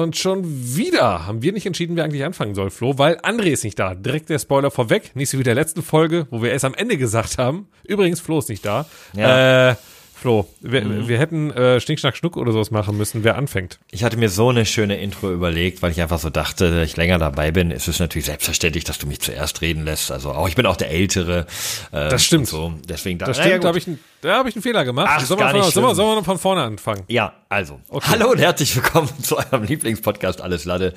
Und schon wieder haben wir nicht entschieden, wer eigentlich anfangen soll, Flo, weil André ist nicht da. Direkt der Spoiler vorweg, nicht so wie der letzten Folge, wo wir erst am Ende gesagt haben. Übrigens, Flo ist nicht da. Ja. Äh, Flo, wir, Mhm. wir hätten äh, Schnick, Schnack, Schnuck oder sowas machen müssen. Wer anfängt? Ich hatte mir so eine schöne Intro überlegt, weil ich einfach so dachte, dass ich länger dabei bin. Es ist natürlich selbstverständlich, dass du mich zuerst reden lässt. Also auch ich bin auch der Ältere. Äh, Das stimmt. So. Deswegen Das naja, stimmt, da gut. habe ich, einen- da hab ich einen Fehler gemacht. Ach, sollen, wir gar von, nicht sollen, wir, sollen wir noch von vorne anfangen? Ja, also. Hallo und herzlich willkommen zu eurem Lieblingspodcast Alles Lade.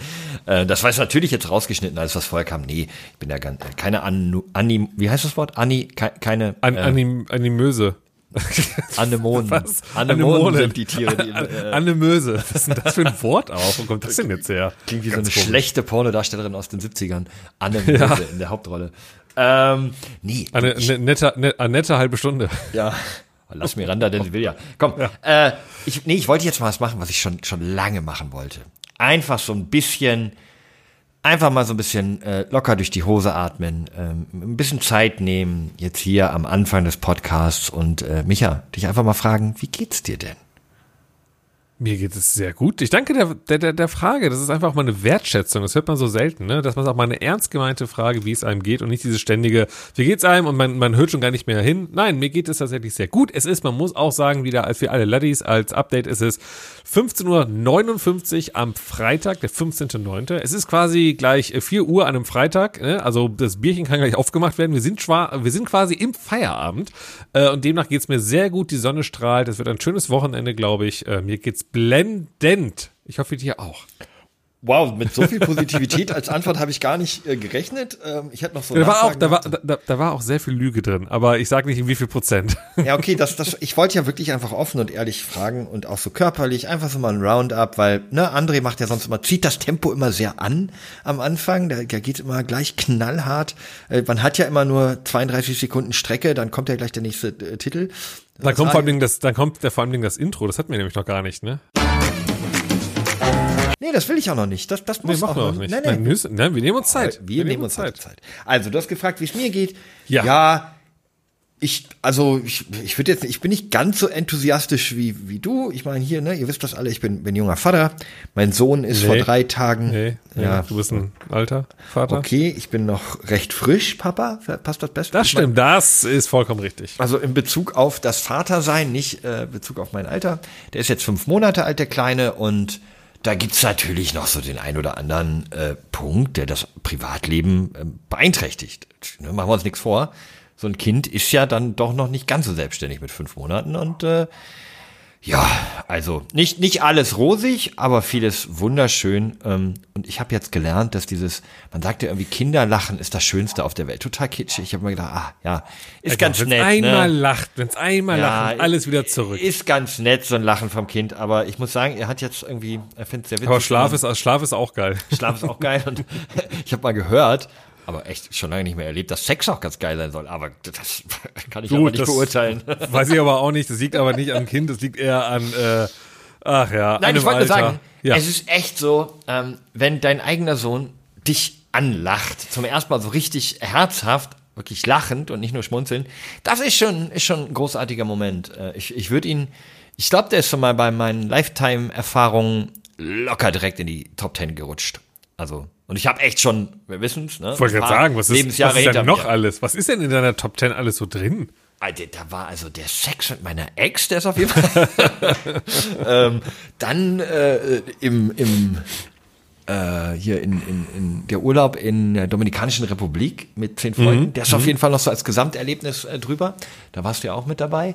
Äh, das war jetzt natürlich jetzt rausgeschnitten, als was vorher kam. Nee, ich bin ja ganz, äh, keine Anu, Ani, wie heißt das Wort? Ani, ke, keine, An, äh, Anim, Animöse. Anemonen. Was? Anemonen Anemonen. sind die Tiere, die, An, äh, Anemöse. Was ist denn das für ein Wort auch? Wo kommt das denn jetzt her? Klingt wie so eine Ganz komisch. schlechte Pornodarstellerin aus den 70ern. Anne Möse in der Hauptrolle. Ähm, nee. Eine ne, nette, ne, eine nette halbe Stunde. Ja. Lass Miranda, denn sie will ja. Komm, äh, ich, nee, ich wollte jetzt mal was machen, was ich schon, schon lange machen wollte. Einfach so ein bisschen, einfach mal so ein bisschen äh, locker durch die Hose atmen, ähm, ein bisschen Zeit nehmen, jetzt hier am Anfang des Podcasts und äh, Micha, dich einfach mal fragen, wie geht's dir denn? Mir geht es sehr gut. Ich danke der, der, der, Frage. Das ist einfach mal eine Wertschätzung. Das hört man so selten, ne? Dass man auch mal eine ernst gemeinte Frage, wie es einem geht und nicht diese ständige, wie geht's einem und man, man hört schon gar nicht mehr hin. Nein, mir geht es tatsächlich sehr gut. Es ist, man muss auch sagen, wieder als für alle Laddies, als Update ist es 15.59 Uhr am Freitag, der 15.09. Es ist quasi gleich äh, 4 Uhr an einem Freitag, ne? Also das Bierchen kann gleich aufgemacht werden. Wir sind, schwa wir sind quasi im Feierabend äh, und demnach geht's mir sehr gut. Die Sonne strahlt. Es wird ein schönes Wochenende, glaube ich. Äh, mir geht's blendend. Ich hoffe, dir auch. Wow, mit so viel Positivität als Antwort habe ich gar nicht äh, gerechnet. Ähm, ich hätte noch so Da war auch, da war, da, da war auch sehr viel Lüge drin, aber ich sage nicht in wie viel Prozent. Ja, okay, das, das, ich wollte ja wirklich einfach offen und ehrlich fragen und auch so körperlich, einfach so mal ein Roundup, weil, ne, André macht ja sonst immer, zieht das Tempo immer sehr an am Anfang, da, da geht immer gleich knallhart. Äh, man hat ja immer nur 32 Sekunden Strecke, dann kommt ja gleich der nächste äh, Titel. Dann kommt vor allem das, dann kommt der, vor allem das Intro, das hatten wir nämlich noch gar nicht, ne? Nee, das will ich auch noch nicht. Das, das Nee, muss machen wir auch nicht. Nein, Nein, nein. wir, müssen, nein, wir nehmen uns Zeit. Wir, nehmen uns Zeit. Zeit. Also, du hast gefragt, wie es mir geht. Ja. Ja, ich, also ich, ich würde jetzt, ich bin nicht ganz so enthusiastisch wie, wie du. Ich meine hier, ne, ihr wisst das alle, ich bin, bin junger Vater. Mein Sohn ist Nee. vor drei Tagen. Nee, ja. ja, du bist ein alter Vater. okay, ich bin noch recht frisch, Papa. Passt das best? Das mein, stimmt, das ist vollkommen richtig. also in Bezug auf das Vatersein, nicht äh, Bezug auf mein Alter. Der ist jetzt fünf Monate alt, der Kleine, und da gibt's natürlich noch so den ein oder anderen äh, Punkt, der das Privatleben äh, beeinträchtigt. Ne, machen wir uns nichts vor. So ein Kind ist ja dann doch noch nicht ganz so selbstständig mit fünf Monaten und äh, ja, also nicht nicht alles rosig, aber vieles wunderschön. Ähm, und ich habe jetzt gelernt, dass dieses, man sagt ja irgendwie, Kinderlachen ist das Schönste auf der Welt. Total kitschig. Ich habe mir gedacht, ah ja, ist ganz wenn's nett. einmal ne? lacht, wenn's einmal lacht, alles wieder zurück. Ist ganz nett, so ein Lachen vom Kind, aber ich muss sagen, er hat jetzt irgendwie, er findet es sehr witzig. aber Schlaf ist, Schlaf ist auch geil. Schlaf ist auch geil und ich habe mal gehört, aber echt schon lange nicht mehr erlebt, dass Sex auch ganz geil sein soll, aber das kann ich Gut, aber nicht beurteilen. Weiß ich aber auch nicht. Das liegt aber nicht am Kind, das liegt eher an, äh, ach ja, Nein, ich wollte nur sagen, ja. es ist echt so, ähm, wenn dein eigener Sohn dich anlacht, zum ersten Mal so richtig herzhaft, wirklich lachend und nicht nur schmunzeln, das ist schon, ist schon ein großartiger Moment. Äh, ich ich würde ihn, ich glaube, der ist schon mal bei meinen Lifetime-Erfahrungen locker direkt in die Top Ten gerutscht. Also, und ich habe echt schon, wir wissen's, ne? Ich wollte gerade sagen, was ist, Lebensjahre was ist denn noch mir. alles? Was ist denn in deiner Top 10 alles so drin? Alter, da war also der Sex mit meiner Ex, der ist auf jeden Fall. ähm, dann äh, im, im äh, hier in, in, in der Urlaub in der Dominikanischen Republik mit zehn Freunden, der ist auf jeden Fall noch so als Gesamterlebnis äh, drüber. Da warst du ja auch mit dabei.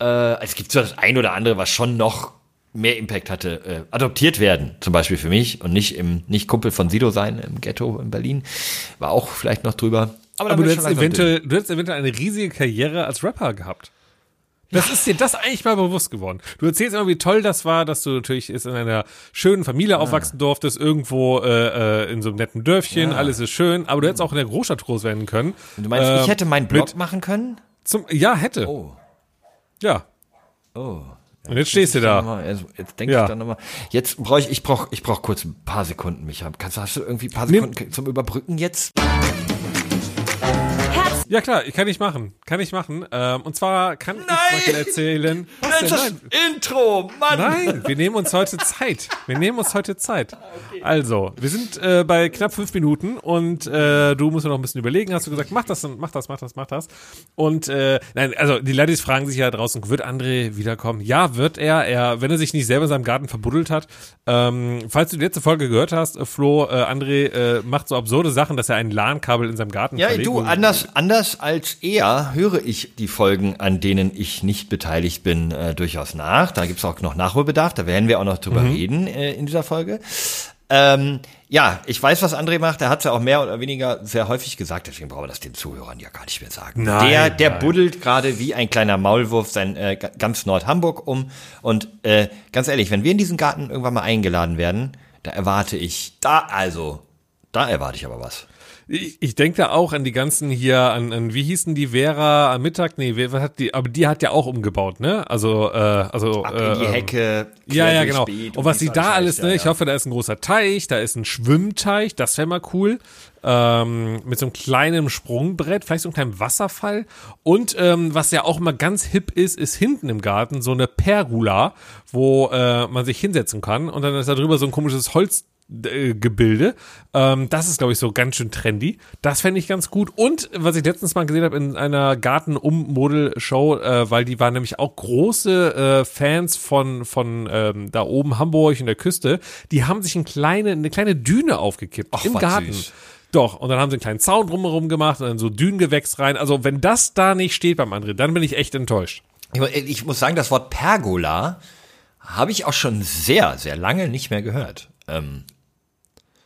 Äh, es gibt so das ein oder andere, was schon noch mehr Impact hatte. Äh, adoptiert werden, zum Beispiel für mich und nicht im nicht Kumpel von Sido sein im Ghetto in Berlin, war auch vielleicht noch drüber. Aber wird du hättest, eventuell, du hättest eventuell eine riesige Karriere als Rapper gehabt. Das ist dir das eigentlich mal bewusst geworden. Du erzählst immer, wie toll das war, dass du natürlich jetzt in einer schönen Familie aufwachsen durftest, irgendwo äh, äh, in so einem netten Dörfchen, alles ist schön, aber du hättest auch in der Großstadt groß werden können. Du meinst, Äh, ich hätte meinen Blog machen können? Zum, ja, hätte. Oh. Ja. Oh. Und jetzt stehst du da. Nochmal, also Jetzt denke Ja. ich dann nochmal. Jetzt brauche ich, ich brauche ich brauch kurz ein paar Sekunden, Micha. Kannst du, hast du irgendwie ein paar Nimm- Sekunden zum Überbrücken jetzt? Ja klar, kann ich machen. Kann ich machen. Ähm, und zwar kann Nein! ich mal erzählen. Was ist das Nein. Intro, Mann! Nein, wir nehmen uns heute Zeit. Wir nehmen uns heute Zeit. Also, wir sind äh, bei knapp fünf Minuten und äh, du musst noch ein bisschen überlegen. Hast du gesagt, mach das, mach das, mach das, mach das. Und äh, nein, also die Leute fragen sich ja draußen, wird André wiederkommen? Ja, wird er. Er, wenn er sich nicht selber in seinem Garten verbuddelt hat. Ähm, falls du die letzte Folge gehört hast, Flo, äh, André äh, macht so absurde Sachen, dass er ein LAN-Kabel in seinem Garten Ja, du, Und- anders, anders als er höre ich die Folgen, an denen ich nicht beteiligt bin, äh, durchaus nach. Da gibt's auch noch Nachholbedarf, da werden wir auch noch drüber reden äh, in dieser Folge. Ähm, ja, ich weiß, was André macht. Er hat's ja auch mehr oder weniger sehr häufig gesagt, deswegen brauchen wir das den Zuhörern ja gar nicht mehr sagen. Nein, der der nein. buddelt gerade wie ein kleiner Maulwurf sein äh, ga- ganz Nord-Hamburg um. Und äh, ganz ehrlich, wenn wir in diesen Garten irgendwann mal eingeladen werden, da erwarte ich, da also, da erwarte ich aber was. Ich, ich denke da auch an die ganzen hier, an, an wie hießen die Vera am Mittag? Nee, wer, was hat die, aber die hat ja auch umgebaut, ne? Also, äh, also. Ab äh, die Hecke. Ja, ja, genau. Beet Und was sie da alles, ne? ja, Ich ja. hoffe, da ist ein großer Teich, da ist ein Schwimmteich, das wäre mal cool. Ähm, mit so einem kleinen Sprungbrett, vielleicht so einem kleinen Wasserfall. Und ähm, was ja auch immer ganz hip ist, ist hinten im Garten so eine Pergola, wo äh, man sich hinsetzen kann. Und dann ist da drüber so ein komisches Holz. Äh, Gebilde. Ähm, das ist, glaube ich, so ganz schön trendy. Das fände ich ganz gut. Und was ich letztens mal gesehen habe in einer Garten-Um-Model-Show, äh, weil die waren nämlich auch große äh, Fans von, von ähm, da oben Hamburg in der Küste, die haben sich eine kleine, eine kleine Düne aufgekippt Ach, im Garten. Doch, und dann haben sie einen kleinen Zaun drumherum gemacht und dann so Dünengewächs rein. Also wenn das da nicht steht beim André, dann bin ich echt enttäuscht. Ich, mu- ich muss sagen, das Wort Pergola habe ich auch schon sehr, sehr lange nicht mehr gehört. Ähm,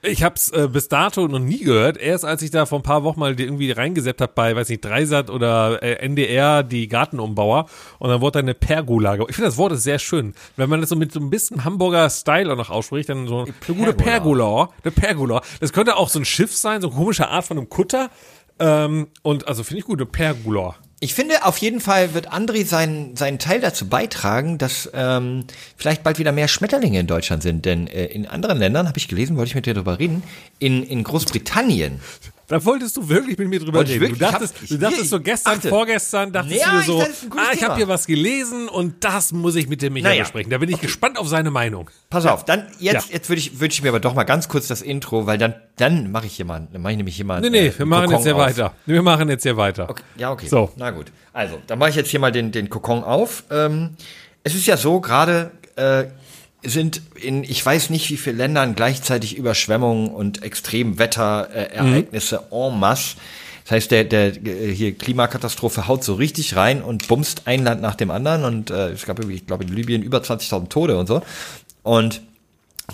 Ich hab's äh, bis dato noch nie gehört. Erst als ich da vor ein paar Wochen mal irgendwie reingesetzt habe bei, weiß nicht, Dreisat oder äh, NDR, die Gartenumbauer. Und dann wurde da eine Pergola. Ich finde, das Wort ist sehr schön. Wenn man das so mit so ein bisschen Hamburger Style auch noch ausspricht, dann so eine gute Pergola. Eine Pergola. Das könnte auch so ein Schiff sein, so eine komische Art von einem Kutter. Ähm, und also finde ich gut, eine Pergola. Ich finde, auf jeden Fall wird André seinen, seinen Teil dazu beitragen, dass ähm, vielleicht bald wieder mehr Schmetterlinge in Deutschland sind. Denn äh, in anderen Ländern, habe ich gelesen, wollte ich mit dir darüber reden, in, in Großbritannien Da wolltest du wirklich mit mir drüber ich reden. Du wirklich? Ich hab- dachtest, ich- du dachtest so gestern, achte. vorgestern, dachtest Ja, du ich- so, ah, ich habe hier was gelesen und das muss ich mit dem Michael Naja. besprechen. Da bin ich gespannt auf seine Meinung. Pass auf, dann jetzt Ja. jetzt würde ich wünsche ich mir aber doch mal ganz kurz das Intro, weil dann dann mache ich hier mal, dann mache ich nämlich hier mal Nee, nee, äh, wir machen Kokon jetzt hier auf. weiter. Wir machen jetzt hier weiter. Okay, ja, okay. So. Na gut. Also, dann mache ich jetzt hier mal den, den Kokon auf. Ähm, es ist ja so, gerade äh, sind in, ich weiß nicht wie viele Ländern gleichzeitig Überschwemmungen und Extremwetterereignisse äh, Ereignisse en masse. Das heißt, der, der äh, hier Klimakatastrophe haut so richtig rein und bumst ein Land nach dem anderen. Und äh, es gab ich glaube, in Libyen über 20.000 Tote und so. Und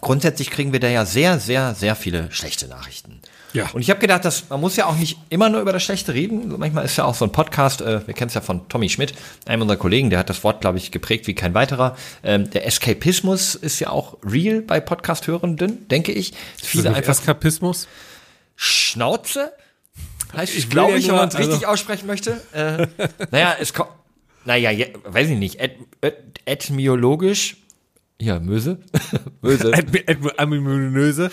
grundsätzlich kriegen wir da ja sehr, sehr, sehr viele schlechte Nachrichten. Ja. Und ich habe gedacht, dass man muss ja auch nicht immer nur über das Schlechte reden. Manchmal ist ja auch so ein Podcast, äh, wir kennen es ja von Tommy Schmidt, einem unserer Kollegen, der hat das Wort, glaube ich, geprägt wie kein weiterer. Ähm, der Eskapismus ist ja auch real bei Podcast-Hörenden, denke ich. Viele einfach Eskapismus. Schnauze. Heißt Ich glaube ja ich, wenn man es also- richtig aussprechen möchte. Äh, naja, es kommt, naja, je, weiß ich nicht, et, et, etymologisch, ja, Möse, Möse, Aminöse.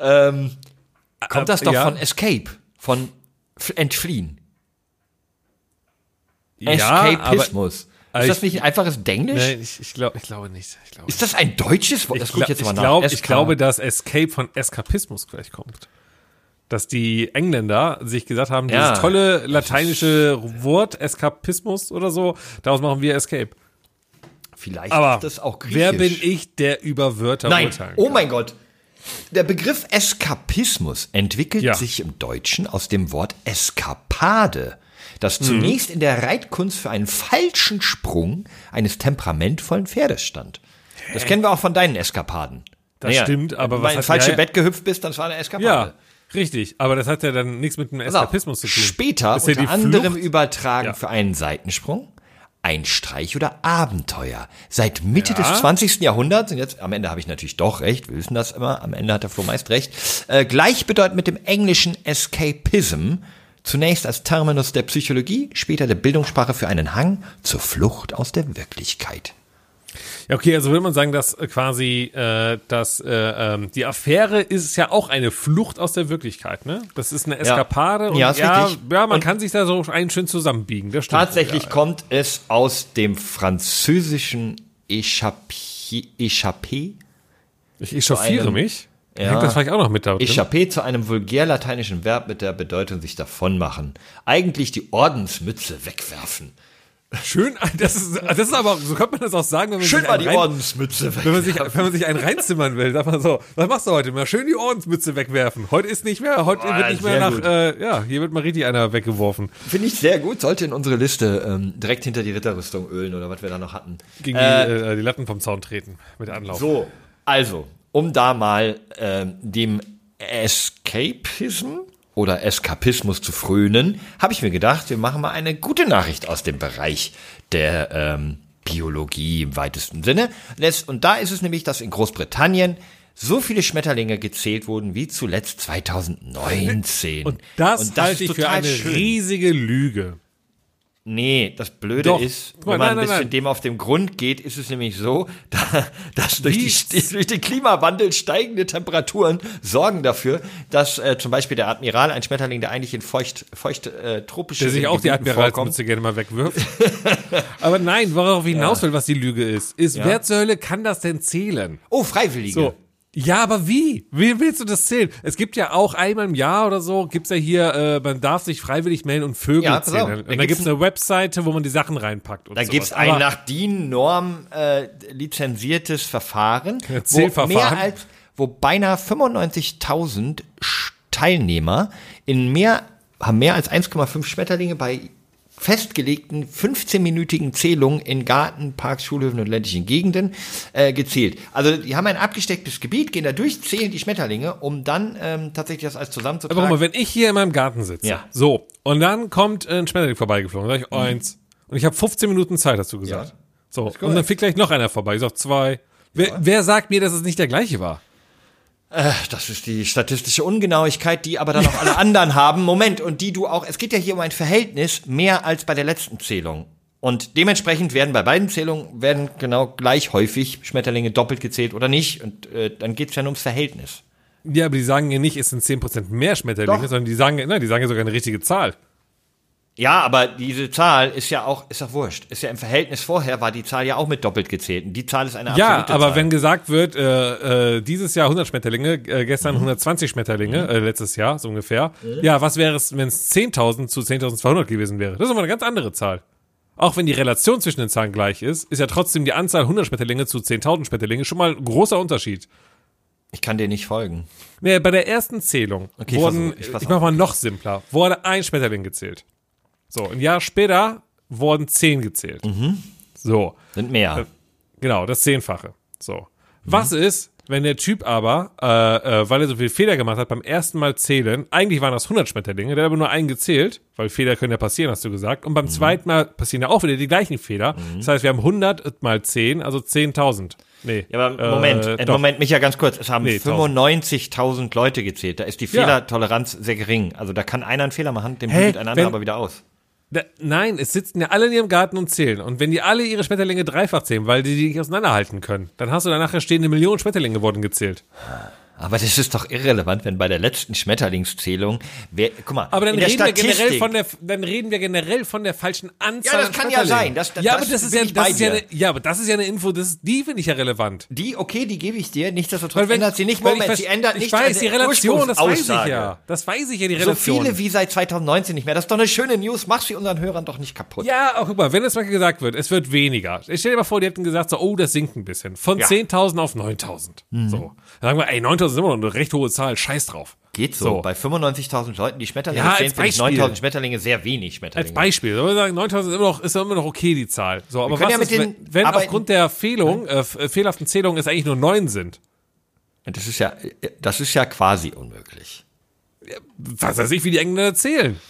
ähm, kommt das doch ja. von Escape, von entfliehen. Ja, aber Eskapismus. aber ist das ich- nicht ein einfaches Denglisch? nee, ich, ich, glaub, ich glaube nicht. Ich, glaube, Ist das ein deutsches Wort? Das ich, glaub, jetzt mal ich, nach. glaub, ich glaube, dass Escape von Eskapismus gleich kommt. Dass die Engländer sich gesagt haben, dieses Ja. tolle lateinische Wort Eskapismus oder so, daraus machen wir Escape. Vielleicht Aber ist das auch griechisch. wer bin ich, der über Wörter Nein, urteilen oh kann? mein Gott. Der Begriff Eskapismus entwickelt Ja. sich im Deutschen aus dem Wort Eskapade, das Mhm. zunächst in der Reitkunst für einen falschen Sprung eines temperamentvollen Pferdes stand. Das kennen wir auch von deinen Eskapaden. Das stimmt, aber wenn du ins falsche ja. Bett gehüpft bist, dann war eine Eskapade. Ja, richtig. Aber das hat ja dann nichts mit auf, Eskapismus zu tun. Später unter die anderem übertragen Ja. für einen Seitensprung, ein Streich oder Abenteuer. Seit Mitte Ja. des 20. Jahrhunderts, und jetzt am Ende habe ich natürlich doch recht, wir wissen das immer, am Ende hat der Flo meist recht, äh, gleichbedeutend mit dem englischen Escapism, zunächst als Terminus der Psychologie, später der Bildungssprache für einen Hang zur Flucht aus der Wirklichkeit. Ja, okay, also würde man sagen, dass äh, quasi äh, dass, äh, ähm, die Affäre ist ja auch eine Flucht aus der Wirklichkeit, ne? Das ist eine Eskapade Ja. und Ja, ist ja, ja man Und- kann sich da so einen schön zusammenbiegen. Das stimmt. Tatsächlich ja. kommt es aus dem französischen Échappé, Échappé, Ich echauffiere einem- mich. Ja. Hängt das vielleicht auch noch mit da drin? Échappé zu einem vulgär lateinischen Verb mit der Bedeutung sich davonmachen. Eigentlich die Ordensmütze wegwerfen. Schön, das ist, das ist aber, so könnte man das auch sagen, wenn man, Schön sich, mal einen die rein, Ordensmütze wenn, man sich, wenn man sich einen reinzimmern will, sagt man so, was machst du heute? Mal schön die Ordensmütze wegwerfen. Heute ist nicht mehr, heute Boah, wird nicht mehr nach, gut. äh, ja, hier wird mal richtig einer weggeworfen. Finde ich sehr gut, sollte in unsere Liste ähm, direkt hinter die Ritterrüstung ölen oder was wir da noch hatten. Gegen Äh, die, äh, die Latten vom Zaun treten mit Anlauf. So, also, um da mal ähm, dem Escapism oder Eskapismus zu frönen, habe ich mir gedacht, wir machen mal eine gute Nachricht aus dem Bereich der ähm, Biologie im weitesten Sinne. Das- Und da ist es nämlich, dass in Großbritannien so viele Schmetterlinge gezählt wurden wie zuletzt 2019. Und das, Und halte ist ich für eine schön. riesige Lüge. Nee, das Blöde Doch. ist, wenn man nein, nein, ein bisschen nein. dem auf den Grund geht, ist es nämlich so, da, dass durch, die, durch den Klimawandel steigende Temperaturen sorgen dafür, dass äh, zum Beispiel der Admiral, ein Schmetterling, der eigentlich in feucht, feucht äh, tropische Der sich auch die Gebieten Admiralsmütze gerne mal wegwirft. Aber nein, worauf ich hinaus will, was die Lüge ist, ist, Ja. wer zur Hölle kann das denn zählen? Oh, Freiwillige. So. Ja, aber wie? Wie willst du das zählen? Es gibt ja auch einmal im Jahr oder so, gibt's ja hier, äh, man darf sich freiwillig melden und Vögel Ja, auf. zählen. Da Und da gibt's gibt's eine Webseite, wo man die Sachen reinpackt. Und Da sowas. gibt's ein Aber- nach DIN-Norm äh, lizenziertes Verfahren, Ja, wo Zählverfahren. mehr als, wo beinahe 95.000 Sch- Teilnehmer in mehr, haben mehr als 1,5 Schmetterlinge bei festgelegten 15-minütigen Zählungen in Garten, Parks, Schulhöfen und ländlichen Gegenden äh, gezählt. Also die haben ein abgestecktes Gebiet, gehen da durch, zählen die Schmetterlinge, um dann ähm, tatsächlich das alles zusammenzutragen. Aber guck mal, wenn ich hier in meinem Garten sitze, Ja. so, und dann kommt ein Schmetterling vorbeigeflogen, sag ich eins. Und ich habe 15 Minuten Zeit, hast du gesagt. Ja. So, und dann fliegt gleich noch einer vorbei. Ich sag zwei. Wer, wer sagt mir, dass es nicht der gleiche war? Äh, Das ist die statistische Ungenauigkeit, die aber dann auch alle anderen haben. Moment, und die du auch, es geht ja hier um ein Verhältnis mehr als bei der letzten Zählung. Und dementsprechend werden bei beiden Zählungen werden genau gleich häufig Schmetterlinge doppelt gezählt oder nicht. Und äh, dann geht's ja nur ums Verhältnis. Ja, aber die sagen ja nicht, es sind 10% mehr Schmetterlinge, Doch. sondern die sagen, nein, die sagen ja sogar eine richtige Zahl. Ja, aber diese Zahl ist ja auch, ist doch wurscht. Ist ja im Verhältnis vorher war die Zahl ja auch mit doppelt gezählt. Und die Zahl ist eine Ja, absolute aber Zahl. wenn gesagt wird, äh, äh, dieses Jahr 100 Schmetterlinge, äh, gestern 120 Schmetterlinge, äh, letztes Jahr so ungefähr. Ja, was wäre es, wenn es 10.000 zu 10.200 gewesen wäre? Das ist aber eine ganz andere Zahl. Auch wenn die Relation zwischen den Zahlen gleich ist, ist ja trotzdem die Anzahl 100 Schmetterlinge zu 10.000 Schmetterlinge schon mal ein großer Unterschied. ich kann dir nicht folgen. Nee, bei der ersten Zählung Okay, ich wurden, versuch- ich ich, pass mach mal noch simpler, wurde ein Schmetterling gezählt. So, ein Jahr später wurden zehn gezählt. Mhm. So, Sind mehr. genau, das Zehnfache. So. Was ist, wenn der Typ aber, äh, äh, weil er so viel Fehler gemacht hat, beim ersten Mal zählen, eigentlich waren das 100 Schmetterlinge, der hat aber nur einen gezählt, weil Fehler können ja passieren, hast du gesagt, und beim Mhm. zweiten Mal passieren ja auch wieder die gleichen Fehler. Das heißt, wir haben 100 mal 10, also 10.000. Nee. Ja, aber Moment, äh, äh, doch. Moment, Micha, ganz kurz. Es haben Nee, 95.000 Leute gezählt. Da ist die Ja. Fehlertoleranz sehr gering. Also da kann einer einen Fehler machen, dem bügelt ein anderer aber wieder aus. Da, nein, es sitzen ja alle in ihrem Garten und zählen. Und wenn die alle ihre Schmetterlinge dreifach zählen, weil die die nicht auseinanderhalten können, dann hast du da nachher stehende Millionen Schmetterlinge wurden gezählt. Aber das ist doch irrelevant, wenn bei der letzten Schmetterlingszählung, wer, guck mal, Aber dann reden wir generell Statistik- von der, dann reden wir generell von der falschen Anzahl. Ja, das an kann ja sein. Das- das- ja, aber das ist ja, ich das ist ja, eine, ja, aber das ist ja eine Info, das die finde ich ja relevant. Die, okay, die gebe ich dir. Nichtsdestotrotz wenn, ändert sie nicht. Moment, ich, sie ändert ich nicht weiß, an die Relation, das weiß ich ja. Das weiß ich ja, die So Relation. viele wie seit 2019 nicht mehr. Das ist doch eine schöne News. Mach sie unseren Hörern doch nicht kaputt. Ja, auch guck mal, wenn es mal gesagt wird, es wird weniger. Ich stell dir mal vor, die hätten gesagt, so, oh, das sinkt ein bisschen. Von Ja. 10.000 auf 9.000. So. Dann sagen wir, ey, 9.000 ist immer noch eine recht hohe Zahl, scheiß drauf. Geht so. So. Bei 95.000 Leuten, die Schmetterlinge Ja, zählen, finde ich Beispiel. 9.000 Schmetterlinge sehr wenig Schmetterlinge. Als Beispiel. Soll man sagen, 9000 ist immer noch, ist immer noch okay, die Zahl. So, aber was ja ist, wenn, wenn aufgrund der Fehlung, äh, äh, fehlerhaften Zählungen es eigentlich nur neun sind? Das ist ja, das ist ja quasi unmöglich. Was weiß ich, wie die Engländer zählen?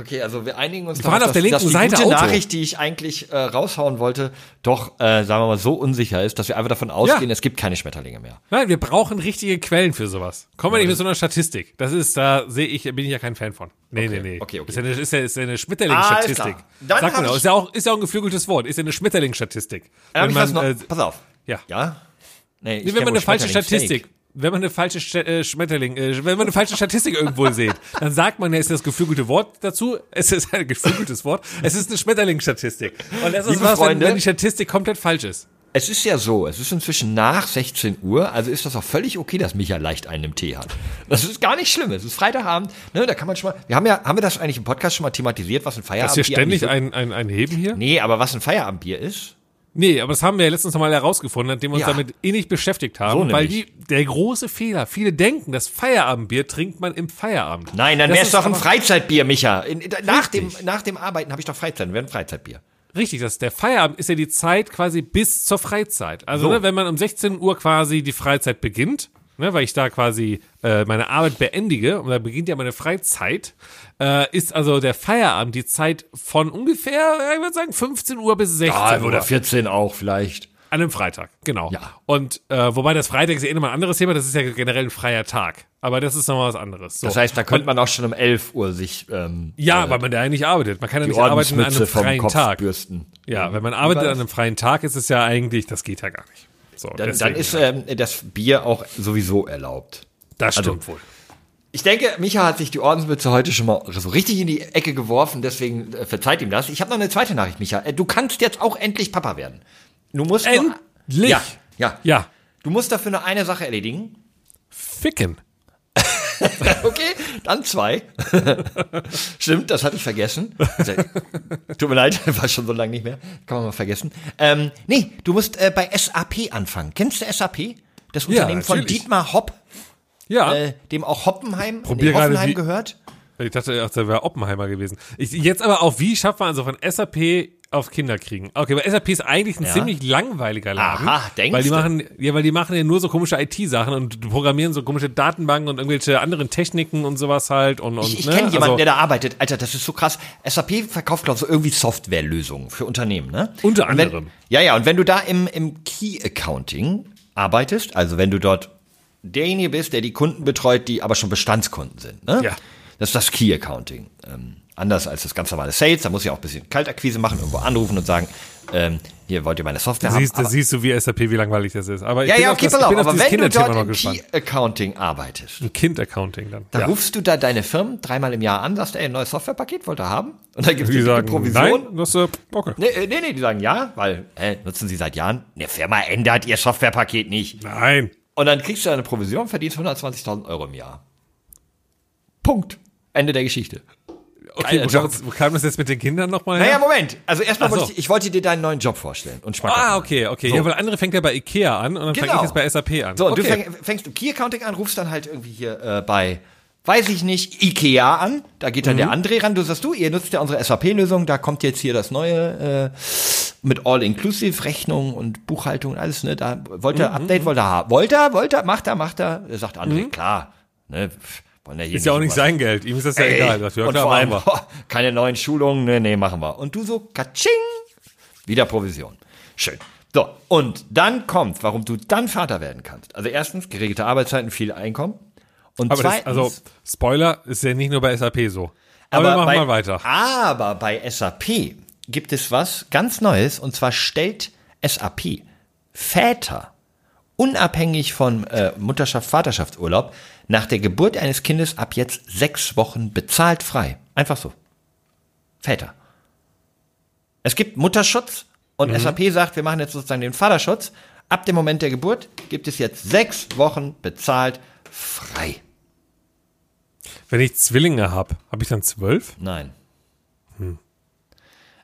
Okay, also wir einigen uns Wir fahren auf der linken dass die Seite gute Auto. Nachricht, die ich eigentlich äh, raushauen wollte, doch, äh, sagen wir mal, so unsicher ist, dass wir einfach davon ausgehen, Ja. es gibt keine Schmetterlinge mehr. Nein, wir brauchen richtige Quellen für sowas. Kommen wir nicht mit so einer Statistik. Das ist, da sehe ich, bin ich ja kein Fan von. Nee, nee, nee. okay, okay. Ist ja eine, ist ja, ist ja eine Schmetterlingsstatistik. man auch. ich- Ist ja auch, ist ja auch ein geflügeltes Wort. Ist ja eine Schmetterlingsstatistik. Hab Wenn ich was noch, äh, pass auf. ja. Ja? Nee, ich Nee, wenn man eine falsche Statistik. Wenn man eine falsche Sch äh, Schmetterling, äh, wenn man eine falsche Statistik irgendwo sieht, dann sagt man ja, ist das geflügelte Wort dazu. Es ist ein geflügeltes Wort. Es ist eine Schmetterlingsstatistik. Und das ist Liebe was, wenn, Freunde. wenn die Statistik komplett falsch ist. Es ist ja so, es ist inzwischen nach 16 Uhr, also ist das auch völlig okay, dass Micha leicht einen im Tee hat. Das ist gar nicht schlimm. Es ist Freitagabend, ne, da kann man schon mal, wir haben ja, haben wir das eigentlich im Podcast schon mal thematisiert, was ein Feierabendbier hier ständig ein, ein, ein Heben hier? ist? Nee, aber was ein Feierabendbier ist? Nee, aber das haben wir ja letztens nochmal herausgefunden, nachdem wir uns Ja. damit innig beschäftigt haben, So weil die, der große Fehler, viele denken, das Feierabendbier trinkt man im Feierabend. Nein, dann wäre es doch ein Freizeitbier, Micha. In, nach, dem, nach dem Arbeiten habe ich doch Freizeit, wäre ein Freizeitbier. Richtig, das, der Feierabend ist ja die Zeit quasi bis zur Freizeit. Also, So. ne, wenn man um 16 Uhr quasi die Freizeit beginnt, ne, weil ich da quasi äh, meine Arbeit beendige, und da beginnt ja meine Freizeit, äh, ist also der Feierabend die Zeit von ungefähr, äh, ich würde sagen, 15 Uhr bis 16 Ah, Uhr. oder 14 auch vielleicht. An einem Freitag, genau. Ja. Und äh, wobei das Freitag ist ja eh nochmal ein anderes Thema, das ist ja generell ein freier Tag. Aber das ist nochmal was anderes. So. Das heißt, da könnte man auch schon um 11 Uhr sich ähm, ja, weil man da ja nicht arbeitet. Man kann ja nicht arbeiten an einem freien Tag. bürsten. Ja, wenn man arbeitet an einem freien Tag, ist es ja eigentlich, das geht ja gar nicht. So, Dann, deswegen, dann ist ähm, das Bier auch sowieso erlaubt. das also- stimmt wohl. Ich denke, Micha hat sich die Ordensmütze heute schon mal so richtig in die Ecke geworfen, deswegen äh, verzeiht ihm das. Ich habe noch eine zweite Nachricht, Micha. Äh, Du kannst jetzt auch endlich Papa werden. Du musst nur- Endlich? Ja, ja. Ja, Du musst dafür nur eine Sache erledigen. ficken. Okay, dann zwei. Stimmt, das hatte ich vergessen. Also, Tut mir leid, war schon so lange nicht mehr. Kann man mal vergessen. Ähm, nee, du musst äh, bei SAP anfangen. Kennst du SAP? Das Ja, Unternehmen von natürlich. Dietmar Hopp, Ja, äh, dem auch Hoppenheim, Probier nee, Hoffenheim gehört. ich dachte, ach, das wäre Oppenheimer gewesen. Ich, jetzt aber auch, wie schafft man also von SAP auf Kinder kriegen? Okay, weil SAP ist eigentlich ein Ja. ziemlich langweiliger Laden. Aha, denkst weil die du? machen, ja, weil die machen ja nur so komische IT-Sachen und programmieren so komische Datenbanken und irgendwelche anderen Techniken und sowas halt und, und Ich, ich ne? kenne jemanden, also, der da arbeitet. Alter, das ist so krass. SAP verkauft, glaube ich, so irgendwie Softwarelösungen für Unternehmen, ne? Unter Und wenn, anderem. Ja, ja, und wenn du da im, im Key Accounting arbeitest, also wenn du dort derjenige bist, der die Kunden betreut, die aber schon Bestandskunden sind, ne? Ja. Das ist das Key Accounting. Ähm, anders als das ganz normale Sales, da muss ich auch ein bisschen Kaltakquise machen, irgendwo anrufen und sagen, ähm, hier wollt ihr meine Software siehst, haben. da siehst du, wie SAP, wie langweilig das ist. Aber ich ja, bin ja, auf okay, pass ich auf, bin auf aber wenn du dort im. Key Accounting arbeitest, Ein Kind-Accounting dann. da ja. rufst du da deine Firmen dreimal im Jahr an, sagst, ey, ein neues Softwarepaket wollt ihr haben? Und dann es Die eine Provision. nein, das, äh, okay. Nee, äh, nee, nee, die sagen ja, weil, äh, nutzen sie seit Jahren. Eine Firma ändert ihr Softwarepaket nicht. Nein. Und dann kriegst du eine Provision, verdienst 120.000 Euro im Jahr. Punkt. Ende der Geschichte. Okay, wo, kam Job. das- wo kam das jetzt mit den Kindern nochmal Naja, her? Moment. Also erstmal so. wollte ich, ich wollte dir deinen neuen Job vorstellen und schmackhaft Ah, okay, okay. So. Ja, weil andere fängt ja bei Ikea an und dann fange Genau. ich jetzt bei SAP an. So, und okay. du fäng, fängst du Key Accounting an, rufst dann halt irgendwie hier äh, bei, weiß ich nicht, Ikea an. Da geht dann Mhm. der André ran. Du sagst, du, ihr nutzt ja unsere SAP-Lösung. Da kommt jetzt hier das neue äh, mit All-Inclusive Rechnung und Buchhaltung und alles. Ne? Da wollt Mhm, ihr Update, wollt ihr haben. Wollt ihr, wollt ihr, macht er, macht er. Sagt André, klar. Ne? pff, wollen ja hier. Ist ja auch nicht sein Geld. Ihm ist das ja Ey, egal. Ja, und klar, vor allem, boah, keine neuen Schulungen, nee, nee, machen wir. Und du so, katsching, wieder Provision. Schön. So, und dann kommt, warum du dann Vater werden kannst. Also erstens, geregelte Arbeitszeiten, viel Einkommen. Und Aber das, zweitens, also, Spoiler, ist ja nicht nur bei SAP so. Aber, wir machen bei, mal weiter. Aber bei SAP gibt es was ganz Neues, und zwar stellt SAP Väter unabhängig von äh, Mutterschaft, Vaterschaftsurlaub nach der Geburt eines Kindes ab jetzt sechs Wochen bezahlt frei. Einfach so. Väter. Es gibt Mutterschutz und Mhm. SAP sagt, wir machen jetzt sozusagen den Vaterschutz. Ab dem Moment der Geburt gibt es jetzt sechs Wochen bezahlt frei. Wenn ich Zwillinge habe, habe ich dann zwölf? Nein.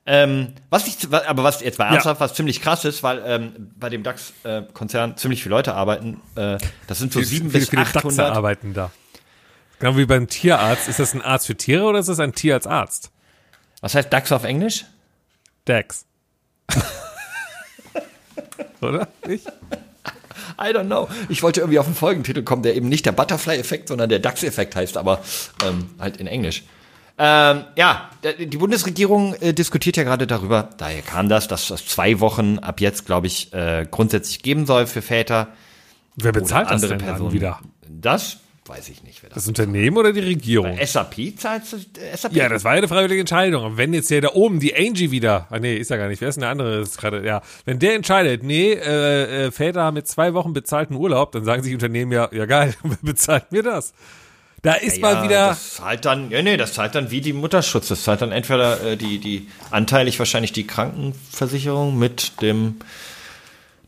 Ähm, was ich, aber was jetzt mal ernsthaft, was ziemlich krass ist, weil ähm, bei dem DAX-Konzern ziemlich viele Leute arbeiten. Äh, das sind so sieben bis viele Dachse 800. arbeiten da. Genau wie beim Tierarzt. Ist das ein Arzt für Tiere oder ist das ein Tier als Arzt? Was heißt DAX auf Englisch? Dax. oder? Ich? I don't know. Ich wollte irgendwie auf einen Folgentitel kommen, der eben nicht der Butterfly-Effekt, sondern der DAX-Effekt heißt, aber ähm, halt in Englisch. Ähm, ja, die Bundesregierung äh, diskutiert ja gerade darüber, daher kam das, dass das zwei Wochen ab jetzt, glaube ich, äh, grundsätzlich geben soll für Väter Wer bezahlt das andere denn dann Personen. wieder? Das weiß ich nicht, wer das Das Unternehmen oder die Regierung? SAP zahlt äh, SAP? Ja, das war ja eine freiwillige Entscheidung. Und wenn jetzt hier da oben die Angie wieder, ah nee, ist ja gar nicht, wer ist denn der andere? Ist gerade, ja, wenn der entscheidet, nee, äh, äh, Väter haben jetzt zwei Wochen bezahlten Urlaub, dann sagen sich Unternehmen ja, ja geil, wer bezahlt mir das? Da ist ja, mal wieder, Das zahlt dann, ja, nee, das zahlt dann wie die Mutterschutz. Das zahlt dann entweder äh, die, die anteilig wahrscheinlich die Krankenversicherung mit dem,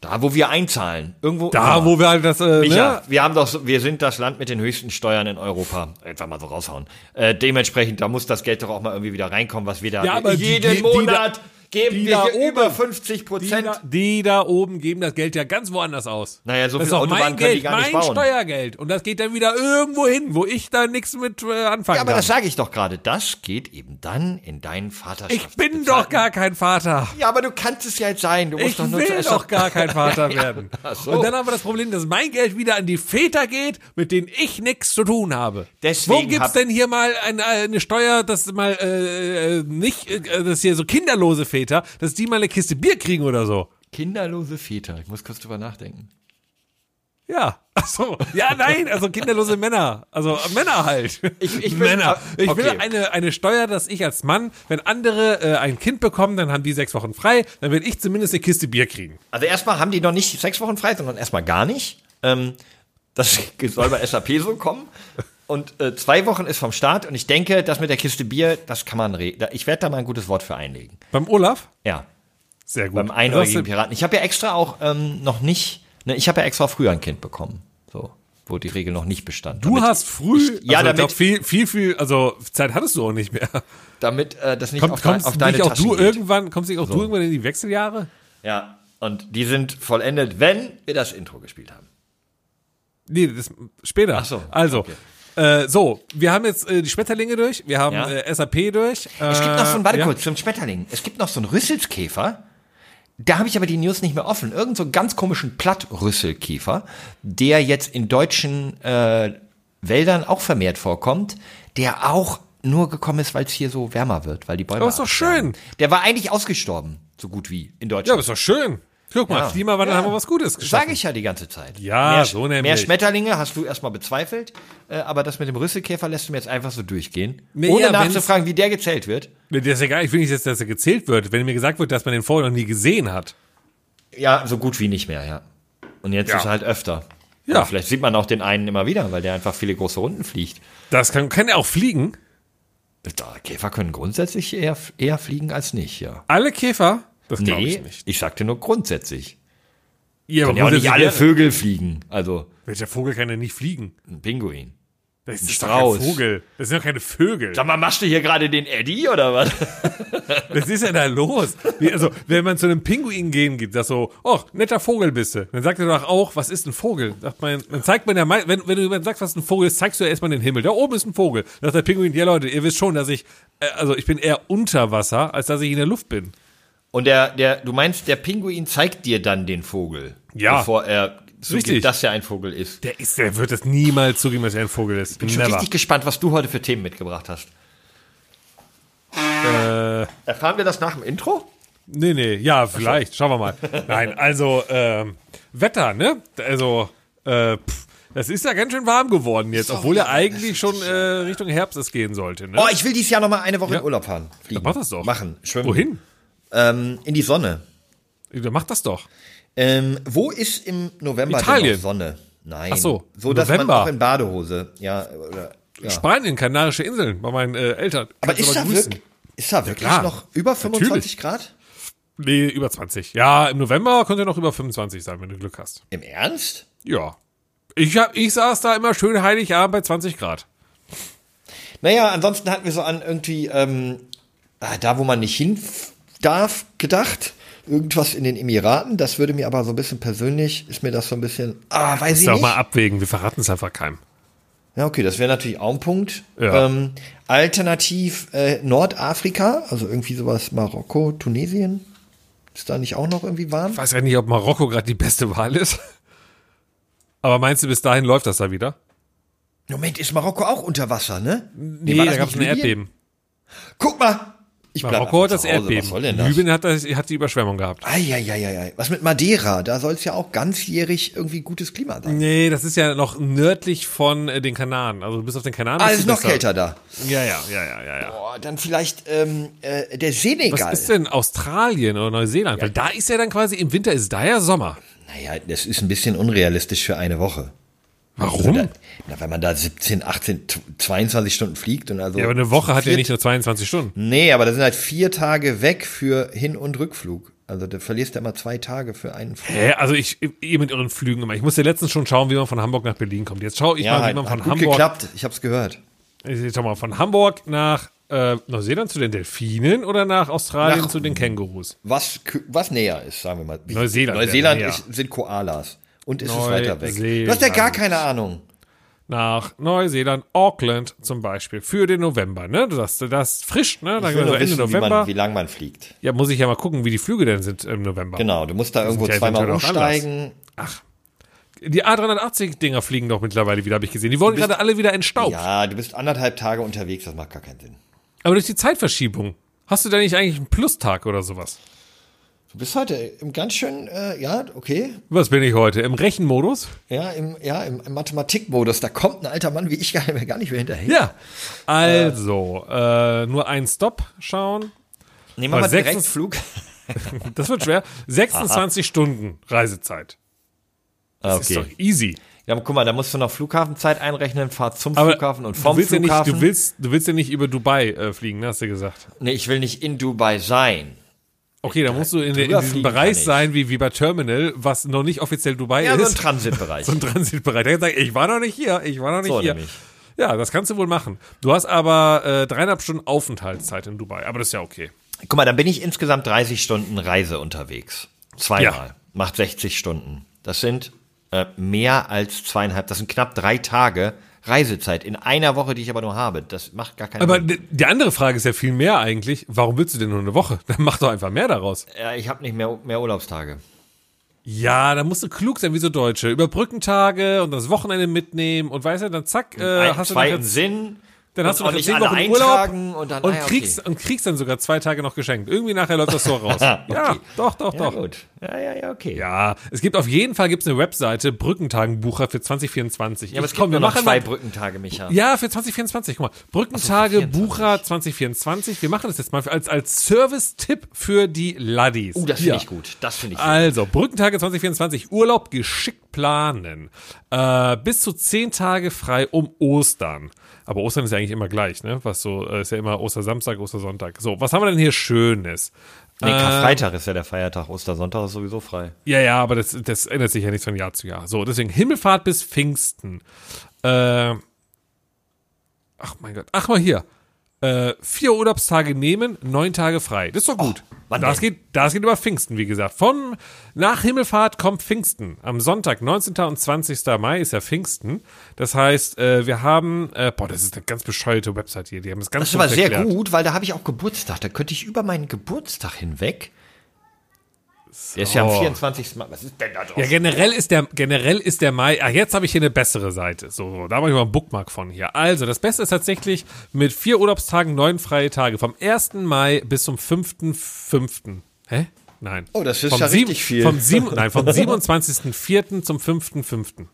da wo wir einzahlen. Irgendwo. da ja. wo wir halt das, äh, Micha, ne? wir haben doch, wir sind das Land mit den höchsten Steuern in Europa. Einfach mal so raushauen. Äh, dementsprechend, da muss das Geld doch auch mal irgendwie wieder reinkommen, was wir da Ja, jeden die Monat geben die wir da oben, über 50 Die Prozent. da, die da oben geben das Geld ja ganz woanders aus. Naja, so das viel ist doch mein die Geld, gar nicht mein bauen. Steuergeld. Und das geht dann wieder irgendwo hin, wo ich da nichts mit äh, anfangen Ja, aber kann. das sage ich doch gerade. Das geht eben dann in deinen Vaterschafts. ich bin doch gar kein Vater. Ja, aber du kannst es ja jetzt sein. Du musst Ich doch nur will doch gar kein Vater werden. Ach so. Und dann haben wir das Problem, dass mein Geld wieder an die Väter geht, mit denen ich nichts zu tun habe. Deswegen Wo gibt's hab- denn hier mal eine, eine Steuer, dass mal äh, äh, nicht, äh, dass hier so kinderlose Väter, dass die mal eine Kiste Bier kriegen oder so? Kinderlose Väter. Ich muss kurz drüber nachdenken. Ja. Ach so. Ja, nein, also kinderlose Männer. Also Männer halt. Ich- ich will- Männer. Ich will okay. eine, eine Steuer, dass ich als Mann, wenn andere äh, ein Kind bekommen, dann haben die sechs Wochen frei, dann will ich zumindest eine Kiste Bier kriegen. Also erstmal haben die noch nicht sechs Wochen frei, sondern erstmal gar nicht. Ähm, das soll bei SAP so kommen. Und äh, zwei Wochen ist vom Start und ich denke, das mit der Kiste Bier, das kann man regeln. Ich werde da mal ein gutes Wort für einlegen. Beim Olaf? Ja, Sehr gut. beim einäugigen Piraten. Ich habe ja extra auch ähm, noch nicht, ne, ich habe ja extra früher ein Kind bekommen. So, wo die Regel noch nicht bestand. Du damit, hast früh, ja, also ich damit- viel, viel, viel, also Zeit hattest du auch nicht mehr. damit äh, das nicht Kommt, auf, kommst auf deine nicht auch Taschen du geht. irgendwann, kommst nicht auch du irgendwann in die Wechseljahre? Ja, und die sind vollendet, wenn wir das Intro gespielt haben. Nee, das später. Ach so, Also, okay. Äh, so, wir haben jetzt äh, die Schmetterlinge durch, wir haben Ja. äh, SAP durch. Es gibt noch so einen, warte ja. kurz, zum Schmetterling. Es gibt noch so einen Rüsselskäfer. Da habe ich aber die News nicht mehr offen. Irgend so einen ganz komischen Plattrüsselkäfer, der jetzt in deutschen äh, Wäldern auch vermehrt vorkommt, der auch nur gekommen ist, weil es hier so wärmer wird, weil die Bäume Aber ist doch schön. Der war eigentlich ausgestorben, so gut wie in Ja, Deutschland. aber ist doch schön. Guck mal, Ja. Klimawandel Ja. haben wir was Gutes geschaffen. Sage ich ja die ganze Zeit. Ja, mehr, so nämlich. Mehr Schmetterlinge hast du erstmal bezweifelt, äh, aber das mit dem Rüsselkäfer lässt du mir jetzt einfach so durchgehen. Nee, ohne ja, nachzufragen, wie der gezählt wird. Das ist ja egal, ich will nicht, dass dass er gezählt wird. Wenn mir gesagt wird, dass man den vorher noch nie gesehen hat. Ja, so gut wie nicht mehr, ja. Und jetzt Ja. ist er halt öfter. Ja. Aber vielleicht sieht man auch den einen immer wieder, weil der einfach viele große Runden fliegt. Das kann, kann er auch fliegen. Da, Käfer können grundsätzlich eher, eher fliegen als nicht, ja. Alle Käfer? Das glaube Nee, ich nicht. ich sagte nur grundsätzlich. Ja, Können ja auch nicht alle Vögel fliegen. Also Welcher Vogel kann denn nicht fliegen? ein Pinguin. Das ist Strauß. doch kein Vogel. Das sind doch keine Vögel. Sag mal, machst du hier gerade den Eddie oder was? Was ist denn da los? Also, wenn man zu einem Pinguin gehen geht, das so, oh, netter Vogel bist du. Dann sagt er doch auch, was ist ein Vogel? Sagt man, dann zeigt man ja, wenn, wenn du jemand sagst, was ein Vogel ist, zeigst du ja erstmal den Himmel. Da oben ist ein Vogel. Dann sagt der Pinguin, ja Leute, ihr wisst schon, dass ich, äh, also ich bin eher unter Wasser, als dass ich in der Luft bin. Und der, der, du meinst, der Pinguin zeigt dir dann den Vogel. Ja. Bevor er zugibt, Richtig. dass er ein Vogel ist. Der ist, der wird das niemals zugeben, dass er ein Vogel ist. Bin schon richtig gespannt, was du heute für Themen mitgebracht hast. Äh, Erfahren wir das nach dem Intro? Nee, nee, ja, vielleicht. Schauen wir mal. Nein, also, ähm, Wetter, ne? Also, äh, pff, das ist ja ganz schön warm geworden jetzt, obwohl ja eigentlich schon äh, Richtung Herbst es gehen sollte, ne? Oh, ich will dieses Jahr noch mal eine Woche Ja. in Urlaub fahren. Fliegen. Dann mach das doch. Machen. Schwimmen. Wohin? Ähm, in die Sonne. Dann mach das doch. Ähm, wo ist im November Italien. Sonne? Nein. Ach so, So, dass man November. auch in Badehose. Ja, oder, ja. Spanien, Kanarische Inseln, bei meinen äh, Eltern. Aber Kannst ist da, wirklich, ist da wirklich klar. noch über 25 Natürlich. Grad? Nee, über 20. Ja, im November könnte noch über 25 sein, wenn du Glück hast. Im Ernst? Ja. Ich, hab, ich saß da immer schön Heiligabend bei 20 Grad. Naja, ansonsten hatten wir so an irgendwie, ähm, ah, da wo man nicht hin darf, gedacht. Irgendwas in den Emiraten. Das würde mir aber so ein bisschen persönlich, ist mir das so ein bisschen, ah, weiß ich Ist auch nicht. mal abwägen, wir verraten es einfach keinem. Ja, okay, das wäre natürlich auch ein Punkt. Ja. Ähm, alternativ äh, Nordafrika, also irgendwie sowas Marokko, Tunesien. Ist da nicht auch noch irgendwie warm? Ich weiß ja nicht, ob Marokko gerade die beste Wahl ist. Aber meinst du, bis dahin läuft das da wieder? Moment, ist Marokko auch unter Wasser, ne? Nee, war da gab es ein nicht? Erdbeben. Guck mal. Ich Marokko hat das. Erdbeben. Libyen hat, das, hat die Überschwemmung gehabt. Eieieiei. Was mit Madeira? Da soll es ja auch ganzjährig irgendwie gutes Klima sein. Nee, das ist ja noch nördlich von äh, den Kanaren. Also du bist auf den Kanaren. Ah, ist noch besser. kälter da. Ja, ja, ja, ja, ja, ja. Boah, dann vielleicht ähm, äh, der Senegal. Was ist denn Australien oder Neuseeland? Weil da ist ja dann quasi im Winter ist da ja Sommer. Naja, das ist ein bisschen unrealistisch für eine Woche. Warum? Da, na, weil man da 17, 18, 22 Stunden fliegt und also. Ja, aber eine Woche hat ja vier- nicht nur 22 Stunden. Nee, aber da sind halt vier Tage weg für Hin- und Rückflug. Also da verlierst du immer zwei Tage für einen Flug. Hä? Also ich, ihr mit euren Flügen immer. Ich musste letztens schon schauen, wie man von Hamburg nach Berlin kommt. Jetzt schaue ich mal, wie hat, man von hat Hamburg, geklappt. Ich hab's gehört. ich schau mal, von Hamburg nach äh, Neuseeland zu den Delfinen oder nach Australien Nach- zu den Kängurus? Was, was näher ist, sagen wir mal. Neuseeland Neuseeland ist, sind Koalas. Und ist es weiter weg. Du hast ja gar keine Ahnung. Nach Neuseeland, Auckland zum Beispiel, für den November, ne? Du sagst, das ist frisch, ne? Dann Ich will nur Ende wissen, wie, November. man, wie lang man fliegt. ja, muss ich ja mal gucken, wie die Flüge denn sind im November. Genau, du musst da irgendwo ja zweimal umsteigen. Die A380-Dinger fliegen doch mittlerweile wieder, habe ich gesehen. Die wurden gerade alle wieder entstaubt. Ja, du bist anderthalb Tage unterwegs, das macht gar keinen Sinn. Aber durch die Zeitverschiebung, hast du da nicht eigentlich einen Plustag oder sowas? Du bist heute im ganz schön, äh, ja, okay, Was bin ich heute? Im Rechenmodus? ja, im, ja, im, im Mathematikmodus, da kommt ein alter Mann wie ich gar nicht mehr, gar nicht mehr hinterher. Ja. Also, äh, nur einen Stop schauen. Nehmen wir mal sechs- Direktflug. Das wird schwer. 26 Stunden Reisezeit. Das ist doch easy. Ja, aber guck mal, da musst du noch Flughafenzeit einrechnen, Fahrt zum Aber Flughafen und du vom willst ja Flughafen. nicht, du willst, du willst ja nicht über Dubai äh, fliegen, ne, hast du gesagt. nee, ich will nicht in Dubai sein. Okay, da musst du in, in diesem Bereich sein, wie, wie bei Terminal, was noch nicht offiziell Dubai Ja, so ein ist. Transitbereich. so ein Transitbereich. Da kannst du sagen, ich war noch nicht hier, ich war noch nicht So hier. nämlich. Ja, das kannst du wohl machen. Du hast aber äh, dreieinhalb Stunden Aufenthaltszeit in Dubai, aber das ist ja okay. Guck mal, dann bin ich insgesamt 30 Stunden Reise unterwegs. Zweimal. Ja. Macht 60 Stunden. Das sind äh, mehr als zweieinhalb, das sind knapp drei Tage Reisezeit in einer Woche, die ich aber nur habe. Das macht gar keinen Aber Sinn. d- die andere Frage ist ja viel mehr eigentlich. Warum willst du denn nur eine Woche? Dann mach doch einfach mehr daraus. Ja, ich habe nicht mehr, mehr Urlaubstage. Ja, da musst du klug sein wie so Deutsche. Über Brückentage und das Wochenende mitnehmen und weißt du, dann zack, äh, Ein, hast du zwei im jetzt, Sinn. Dann hast du noch nicht alle Wochen Urlaub und dann und ah, okay. kriegst und kriegst dann sogar zwei Tage noch geschenkt. Irgendwie nachher läuft das so raus. Ja, doch, doch, Ja, doch. gut. Ja, ja, ja, okay. Ja, es gibt auf jeden Fall gibt's eine Webseite Brückentagenbucher für 2024. Ja, aber es Ich- komm, gibt nur noch machen zwei Brückentage, Micha. Ja, für 2024. Guck mal, Brückentage für 24. Bucher 2024. Wir machen das jetzt mal als als Service-Tipp für die Laddies. Uh, das Hier. finde ich gut. Das finde ich gut. Also, Brückentage 2024, Urlaub geschickt planen. Äh, bis zu zehn Tage frei um Ostern. Aber Ostern ist ja eigentlich immer gleich, ne? Was so, äh, ist ja immer Ostersamstag, Ostersonntag. So, was haben wir denn hier Schönes? Nee, Äh, Karfreitag ist ja der Feiertag. Ostersonntag ist sowieso frei. Ja, ja, aber das, das ändert sich ja nicht von Jahr zu Jahr. So, deswegen Himmelfahrt bis Pfingsten. Äh, ach mein Gott. Ach mal hier. Äh, vier Urlaubstage nehmen, neun Tage frei. Das ist doch gut. wann das, denn? geht, das geht über Pfingsten, wie gesagt. Von nach Himmelfahrt kommt Pfingsten. Am Sonntag, 19. und 20. Mai ist ja Pfingsten. Das heißt, äh, wir haben, äh, boah, das ist eine ganz bescheuerte Website hier. Die haben das ganz Das ist aber gut sehr erklärt. gut, weil da habe ich auch Geburtstag. Da könnte ich über meinen Geburtstag hinweg. Der ist ja am So. 24. Mai. Was ist denn da drauf? Ja, generell ist der, generell ist der Mai, ach, jetzt habe ich hier eine bessere Seite. So, da mache ich mal einen Bookmark von hier. Also, das Beste ist tatsächlich mit vier Urlaubstagen, neun freie Tage. Vom 1. Mai bis zum 5.5. Hä? Nein. Oh, das ist vom ja sieben- richtig viel. Vom sieben, nein, vom 27.04. zum 5.5.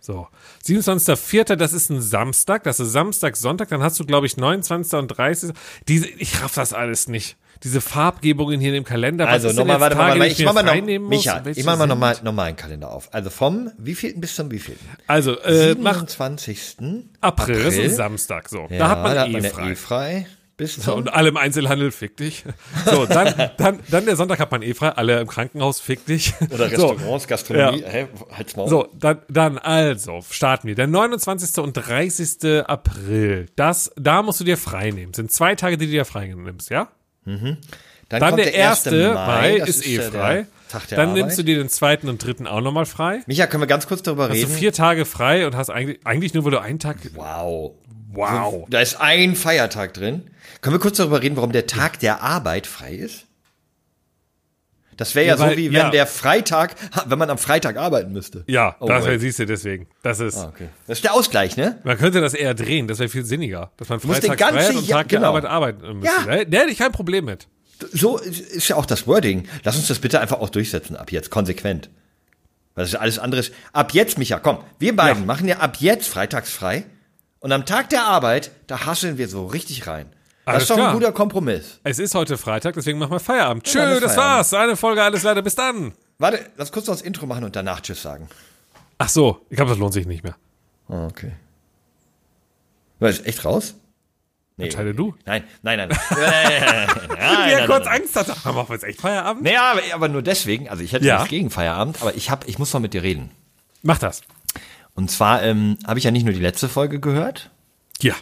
So. 27.04., das ist ein Samstag, das ist Samstag, Sonntag, dann hast du, glaube ich, 29. und 30. Diese, ich raff das alles nicht. Diese Farbgebungen hier in dem Kalender. Was Also nochmal, warte Tage, mal, mal, ich mir mach mal noch? Micha, ich mach mal nochmal nochmal einen Kalender auf. Also vom wievielten bis zum wievielten? Also, äh, nach 27. April, das ist April. Samstag, so. Ja, da hat man da eh ja frei. eh frei. Bis So, zum, und alle im Einzelhandel, fick dich. So, dann, dann, dann der Sonntag hat man eh frei, alle im Krankenhaus, fick dich. oder so, Restaurants, Gastronomie. Ja. Hä, halt's mal. So, dann, dann also, starten wir. Der 29. und 30. April, das, da musst du dir frei nehmen. Sind zwei Tage, die du dir frei nimmst, ja? Dann, Dann kommt der 1. Mai, das ist, eh äh, der frei. Der Dann Arbeit. nimmst du dir den zweiten und dritten auch nochmal frei. Micha, können wir ganz kurz darüber Hast du reden? vier Tage frei und hast eigentlich, eigentlich nur, weil du einen Tag, Wow. wow. Da ist ein Feiertag drin. Können wir kurz darüber reden, warum der Tag der Arbeit frei ist? Das wäre ja, Ja, so wie wenn ja. der Freitag, wenn man am Freitag arbeiten müsste. Ja, Oh, das wait. siehst du deswegen. Das ist, Ah, okay. Das ist der Ausgleich, ne? man könnte das eher drehen, das wäre viel sinniger. Dass man freitags frei und Tag der genau. Arbeit arbeiten müsste. Ja. Da hätte ich kein Problem mit. So ist ja auch das Wording. Lass uns das bitte einfach auch durchsetzen, ab jetzt, konsequent. Weil das ist alles anderes. Ab jetzt, Micha, komm, wir beiden Ja. machen ja ab jetzt freitags frei. Und am Tag der Arbeit, da hasseln wir so richtig rein. Das Alles ist doch klar. ein guter Kompromiss. Es ist heute Freitag, deswegen machen wir Feierabend. Tschö, das Feierabend. war's. Eine Folge, alles leider. Bis dann. Warte, lass kurz noch das Intro machen und danach Tschüss sagen. Ach so, ich glaube, das lohnt sich nicht mehr. Oh, okay. Was, echt raus? Nee. Entscheide du. Nein, nein, nein. nein, nein, nein, kurz nein. Angst hatte. Ah, Machen wir jetzt echt Feierabend? Naja, aber, aber nur deswegen, also ich hätte Ja. nichts gegen Feierabend, aber ich, hab, ich muss noch mit dir reden. Mach das. Und zwar ähm, habe ich ja nicht nur die letzte Folge gehört, Ja.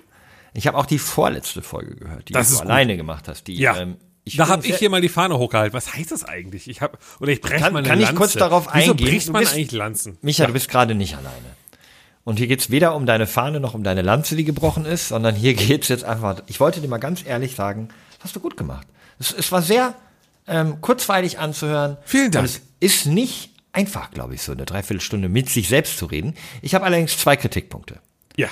Ich habe auch die vorletzte Folge gehört, die Das du ist gut. alleine gemacht hast. Die, Ja. ähm, ich da habe ich hier mal die Fahne hochgehalten. Was heißt das eigentlich? Ich habe oder ich breche Kann- mal eine kann ich Lanze. kurz darauf Wieso eingehen? bricht Du man bist- eigentlich Lanzen? Micha, du bist gerade nicht alleine. Und hier geht's weder um deine Fahne noch um deine Lanze, die gebrochen ist, sondern hier geht's jetzt einfach. Ich wollte dir mal ganz ehrlich sagen, das hast du gut gemacht. Es, es war sehr ähm, kurzweilig anzuhören. Vielen Dank. Und es ist nicht einfach, glaube ich, so eine Dreiviertelstunde mit sich selbst zu reden. Ich habe allerdings zwei Kritikpunkte. Ja.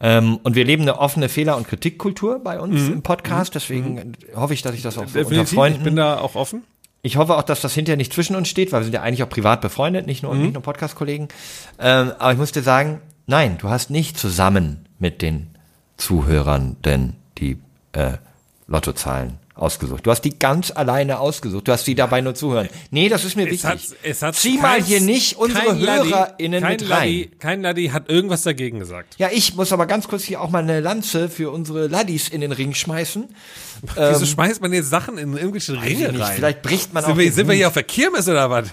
Ähm, und wir leben eine offene Fehler- und Kritikkultur bei uns Mhm. im Podcast. Deswegen hoffe ich, dass ich das auch so unter. Freunden Ich bin da auch offen. ich hoffe auch, dass das hinterher nicht zwischen uns steht, weil wir sind ja eigentlich auch privat befreundet, nicht nur, nicht nur Podcast-Kollegen. Ähm, aber ich muss dir sagen, nein, du hast nicht zusammen mit den Zuhörern denn die äh, Lottozahlen ausgesucht. Du hast die ganz alleine ausgesucht. Du hast die dabei nur zuhören. Nee, das ist mir Es hat, wichtig. es hat Zieh mal kein- hier nicht unsere HörerInnen kein mit Laddi, rein. Kein Laddi hat irgendwas dagegen gesagt. Ja, ich muss aber ganz kurz hier auch mal eine Lanze für unsere Laddis in den Ring schmeißen. Wieso schmeißt man jetzt Sachen in irgendwelche Ähm, Ringe nicht, rein? Vielleicht bricht man auch sind wir, den sind wir Hut. hier auf der Kirmes oder was?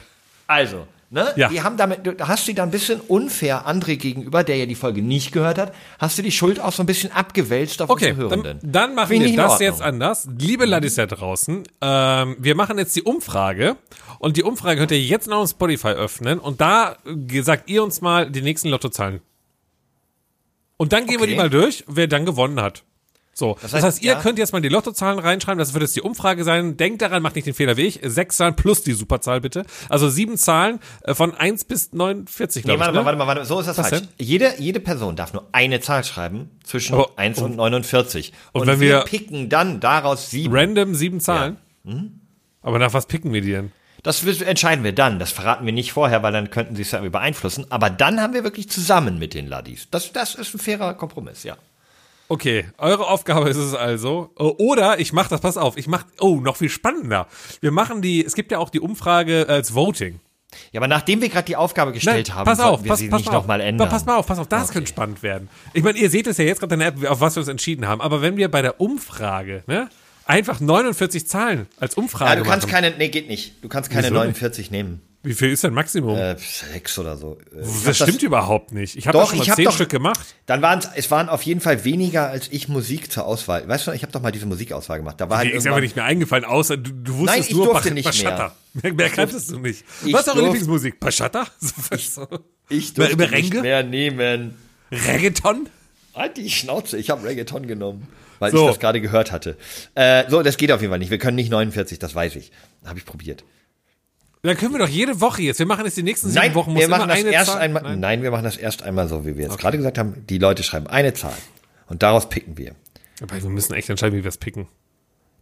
Also, ne? Ja. Die haben damit, du hast sie da ein bisschen unfair André gegenüber, der ja die Folge nicht gehört hat, hast du die Schuld auch so ein bisschen abgewälzt auf Okay, unsere dann, Hörenden. dann machen Finde ich wir das jetzt anders. Liebe Ladis da draußen, ähm, wir machen jetzt die Umfrage und die Umfrage könnt ihr jetzt noch auf Spotify öffnen und da sagt ihr uns mal die nächsten Lottozahlen. Und dann gehen wir Okay. die mal durch, wer dann gewonnen hat. So, das heißt, heißt, ihr ja. könnt jetzt mal die Lottozahlen reinschreiben, das wird jetzt die Umfrage sein. Denkt daran, macht nicht den Fehler wie ich. Sechs Zahlen plus die Superzahl bitte. Also sieben Zahlen äh, von 1 bis 49, Nee, glaube warte ich. mal, Ne? warte mal, warte mal, so ist das Was falsch. denn? Jede, jede Person darf nur eine Zahl schreiben zwischen Aber- 1 und 49. und wenn wir- picken dann daraus sieben. Random sieben Zahlen. Mhm. Aber nach was picken wir die denn? Das entscheiden wir dann. Das verraten wir nicht vorher, weil dann könnten sie es ja irgendwie beeinflussen. Aber dann haben wir wirklich zusammen mit den Laddis. Das, das ist ein fairer Kompromiss, ja. Okay, eure Aufgabe ist es also. äh, Oder ich mache das, pass auf, ich mache, oh, noch viel spannender. Wir machen die, es gibt ja auch die Umfrage als Voting. Ja, aber nachdem wir gerade die Aufgabe gestellt haben, pass auf, wir pass, sie pass nicht nochmal ändern. Pass mal auf, pass auf, das könnte spannend werden. Ich meine, ihr seht es ja jetzt gerade in der App, auf was wir uns entschieden haben. Aber wenn wir bei der Umfrage, ne, einfach 49 Zahlen als Umfrage Ja, du kannst machen. keine, nee, geht nicht. Du kannst keine Wieso nicht? 49 nehmen. Wie viel ist denn Maximum? Äh, sechs oder so. Äh, ich das stimmt überhaupt nicht. Ich habe Doch, schon mal ich zehn doch- Stück gemacht. Dann waren es, es waren auf jeden Fall weniger, als ich Musik zur Auswahl. Weißt du, ich habe doch mal diese Musikauswahl gemacht. Da war halt ist aber nicht mehr eingefallen, außer du, du wusstest Nein, ich nur durfte Bach- nicht Bachata. Mehr, mehr kanntest du nicht. ich Was ist eure Lieblingsmusik? Bachata? So. ich durfte Merengue? nicht mehr nehmen. Reggaeton? Halt die Schnauze, ich habe Reggaeton genommen, weil So. ich das gerade gehört hatte. Äh, so, das geht auf jeden Fall nicht. Wir können nicht 49, das weiß ich. Habe ich probiert. Dann können wir doch jede Woche jetzt. Wir machen jetzt die nächsten sieben Nein, Wochen. Muss wir machen das eine erst Zahl- einmal. Nein. Nein. wir machen das erst einmal so, wie wir jetzt gerade gesagt haben. Die Leute schreiben eine Zahl und daraus picken wir. Aber wir müssen echt entscheiden, wie wir es picken.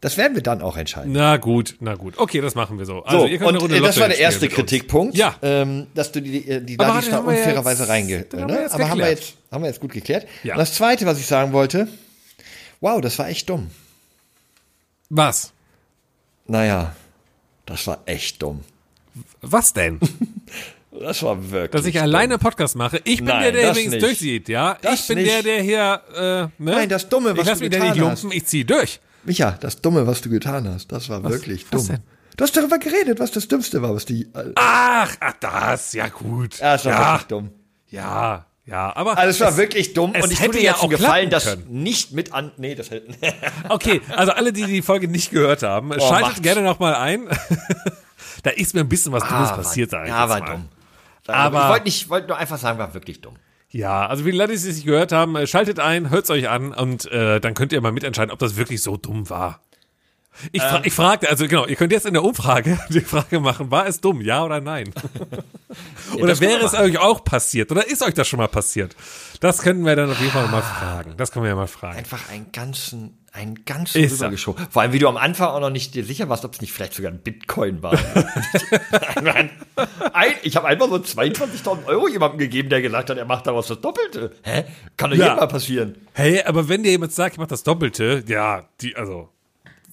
Das werden wir dann auch entscheiden. Na gut, na gut. Okay, das machen wir so. Also, So, ihr könnt eine und Runde äh, das Lotto war der erste. Kritikpunkt, Ja. ähm, dass du die, äh, die den da haben unfairerweise jetzt- reinge... den haben wir Ne? jetzt Aber haben wir, jetzt, haben wir jetzt gut geklärt. Ja. Und das Zweite, was ich sagen wollte, wow, das war echt dumm. Was? Naja, das war echt dumm. Was denn? Das war wirklich Dass ich alleine Podcast mache. Ich bin Nein, der, der übrigens nicht. durchzieht, ja. Das ich bin nicht. der, der hier, äh, ne? Nein, das Dumme, was ich lass du da nicht getan lumpen, ich zieh durch. Micha, das Dumme, was du getan hast, das war wirklich was dumm. denn? Du hast darüber geredet, was das Dümmste war, was die... Äh, Ach, ach, das, ja gut. ja, das war ja, wirklich dumm. ja, ja, aber. Also es war es- wirklich dumm und ich hätte dir ja jetzt auch Gefallen, das nicht mit an... Nee, das hätte... Okay, also alle, die die Folge nicht gehört haben, schaltet Oh, macht's. gerne noch mal ein. Da ist mir ein bisschen was Dummes passiert war, da Ja, war mal. dumm. Aber- ich wollte nicht, wollte nur einfach sagen, war wirklich dumm. Ja, also wie die Leute, die es nicht gehört haben, äh, schaltet ein, hört's euch an und äh, dann könnt ihr mal mitentscheiden, ob das wirklich so dumm war. Ich, fra ich fragte, also genau, ihr könnt jetzt in der Umfrage die Frage machen, war es dumm, ja oder nein? oder das wäre es euch auch passiert? Oder ist euch das schon mal passiert? Das könnten wir dann auf jeden Fall mal fragen. Das können wir ja mal fragen. Einfach einen ganzen, Ist er. rübergeschoben. Vor allem, wie du am Anfang auch noch nicht dir sicher warst, ob es nicht vielleicht sogar ein Bitcoin war. ein, ich habe einfach so 22.000 Euro jemandem gegeben, der gesagt hat, er macht daraus das Doppelte. Hä? Kann doch Ja. jedem mal passieren. Hey, aber wenn dir jemand sagt, ich mach das Doppelte, ja, die, also,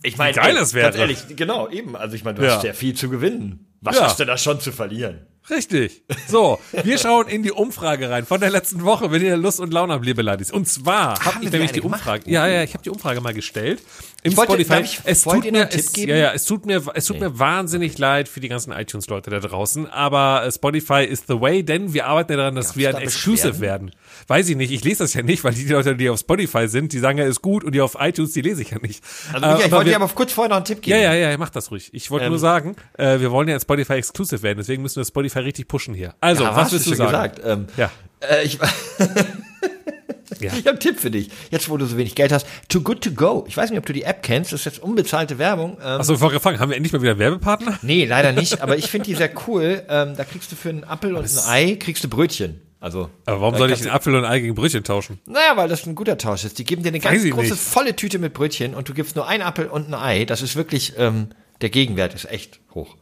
Ich meine, geil das wäre. Ganz ehrlich, genau, eben. Also ich meine, du Ja. hast ja viel zu gewinnen. Was Ja. hast du da schon zu verlieren? Richtig. So, wir schauen in die Umfrage rein von der letzten Woche, wenn ihr Lust und Laune habt, liebe Ladies. Und zwar habe Haben ich wir nämlich die gemacht? Umfrage. Ja, ja, ich habe die Umfrage mal gestellt. Im Ich wollte- Spotify. darf ich- es tut mir, einen Tipp es, geben? ja, ja, es tut mir, es tut mir wahnsinnig leid für die ganzen iTunes-Leute da draußen. Aber äh, Spotify is the way, denn wir arbeiten ja daran, dass wir da ein Exclusive Beschwerden? werden. Weiß ich nicht. Ich lese das ja nicht, weil die Leute, die auf Spotify sind, die sagen ja, ist gut und die auf iTunes, die lese ich ja nicht. Also Äh, ich wollte wir- dir aber kurz vorher noch einen Tipp geben. ja, ja, ja, mach das ruhig. Ich wollte Ähm, nur sagen, äh, wir wollen ja in Spotify exclusive werden, deswegen müssen wir Spotify richtig pushen hier. Also, Ja, was hast willst du sagen? gesagt? Ähm, Ja. Äh, ich Ja. ich habe einen Tipp für dich. Jetzt, wo du so wenig Geld hast. Too Good To Go. Ich weiß nicht, ob du die App kennst. Das ist jetzt unbezahlte Werbung. Ähm, Achso, fragen, haben wir endlich mal wieder einen Werbepartner? nee, leider nicht. Aber ich finde die sehr cool. Ähm, da kriegst du für einen Apfel und ein Ei, kriegst du Brötchen. Also, Aber warum soll ich den Apfel und ein Ei gegen Brötchen tauschen? Naja, weil das ein guter Tausch ist. Die geben dir eine ganz große, nicht. volle Tüte mit Brötchen und du gibst nur einen Apfel und ein Ei. Das ist wirklich, ähm, der Gegenwert ist echt hoch.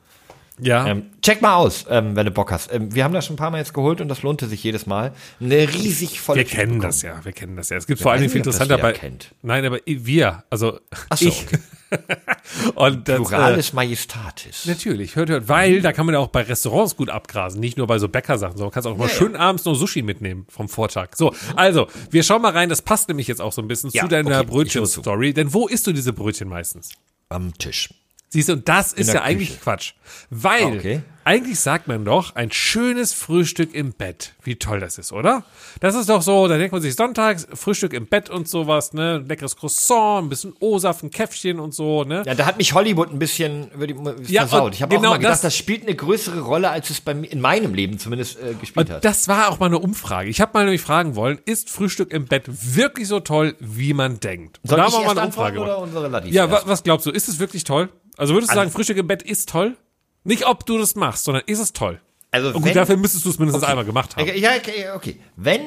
Ja. Ähm, check mal aus, ähm, wenn du Bock hast. Ähm, wir haben das schon ein paar Mal jetzt geholt und das lohnte sich jedes Mal. Eine riesig volle wir Tüte kennen bekommen. das ja, wir kennen das ja. Es gibt vor allen Dingen weiß viel interessanter bei. kennt. Nein, aber wir, also Ach so, ich. okay. und das, äh, Pluralis Majestatis. Natürlich, hört, hört, weil da kann man ja auch bei Restaurants gut abgrasen, nicht nur bei so Bäckersachen, sondern kannst auch mal Ja, schön abends noch Sushi mitnehmen vom Vortag. So, also, wir schauen mal rein, das passt nämlich jetzt auch so ein bisschen Ja, zu deiner okay, Brötchen-Story, denn wo isst du diese Brötchen meistens? Am Tisch. Siehst du, und das ist ja eigentlich Küche. Quatsch. Weil, Ah, okay. eigentlich sagt man doch, ein schönes Frühstück im Bett. Wie toll das ist, oder? Das ist doch so, da denkt man sich sonntags, Frühstück im Bett und sowas, ne? Leckeres Croissant, ein bisschen O-Saft, ein Käffchen und so, ne? Ja, da hat mich Hollywood ein bisschen die, Ja, versaut. Ich habe genau auch mal gedacht, das- das, spielt eine größere Rolle, als es bei mir, in meinem Leben zumindest äh, gespielt hat. das war auch mal eine Umfrage. Ich habe mal nämlich fragen wollen, ist Frühstück im Bett wirklich so toll, wie man denkt? Und Soll da ich haben wir erst mal eine Umfrage oder unsere Ladis Ja, erst? was glaubst du, ist es wirklich toll? Also würdest du sagen, Frühstück im Bett ist toll? Nicht, ob du das machst, sondern ist es toll? Also Und gut, wenn- dafür müsstest du es mindestens einmal gemacht haben. Ja, okay, okay. Wenn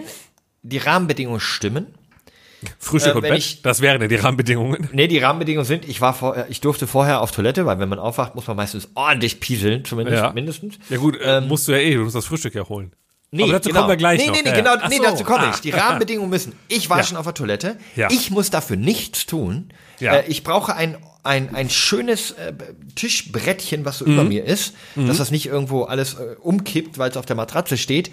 die Rahmenbedingungen stimmen, Frühstück Äh, und Bett, ich- das wären ja die Rahmenbedingungen. Nee, die Rahmenbedingungen sind, ich war vor, ich durfte vorher auf Toilette, weil wenn man aufwacht, muss man meistens ordentlich pieseln, zumindest, Ja. mindestens. Ja gut, äh, musst du ja eh, du musst das Frühstück ja holen. Nee, Aber dazu genau. kommen wir gleich nee, noch. Nee, nee, Ja, genau, ja. Nee, so. dazu komme Ah. ich. Die Rahmenbedingungen müssen, ich war schon auf der Toilette, Ja. ich muss dafür nichts tun. Ja. Äh, ich brauche ein, ein, ein schönes äh, Tischbrettchen, was so Mhm. über mir ist, dass das nicht irgendwo alles äh, umkippt, weil es auf der Matratze steht.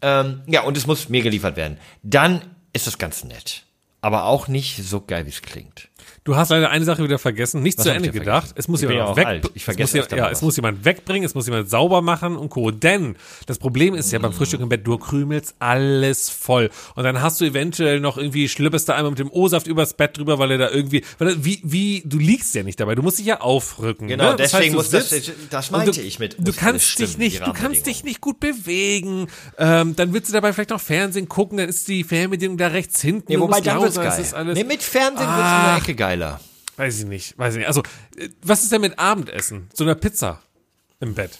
Ähm, ja, und es muss mir geliefert werden. Dann ist das ganz nett. Aber auch nicht so geil, wie es klingt. Du hast leider eine Sache wieder vergessen, nicht Was zu Ende gedacht. vergessen? Es muss Ich jemand weg. es muss, ja, es muss jemand wegbringen, es muss jemand sauber machen und Co. Denn das Problem ist ja beim Frühstück im Bett, du krümelst alles voll. Und dann hast du eventuell noch irgendwie schlippest da einmal mit dem O-Saft übers Bett drüber, weil er da irgendwie, weil er, wie, wie, du liegst ja nicht dabei, du musst dich ja aufrücken. Genau, ne? deswegen du muss das- das meinte du, ich mit, Du kannst dich nicht, du kannst dich nicht gut bewegen. Ähm, dann willst du dabei vielleicht noch Fernsehen gucken, dann ist die Fernbedienung da rechts hinten. Nee, wobei dann wird's geil. ist alles- nee, mit Fernsehen wird's in Ah. der Ecke geiler. Weiß ich nicht, weiß ich nicht. Also, äh, was ist denn mit Abendessen? So einer Pizza im Bett.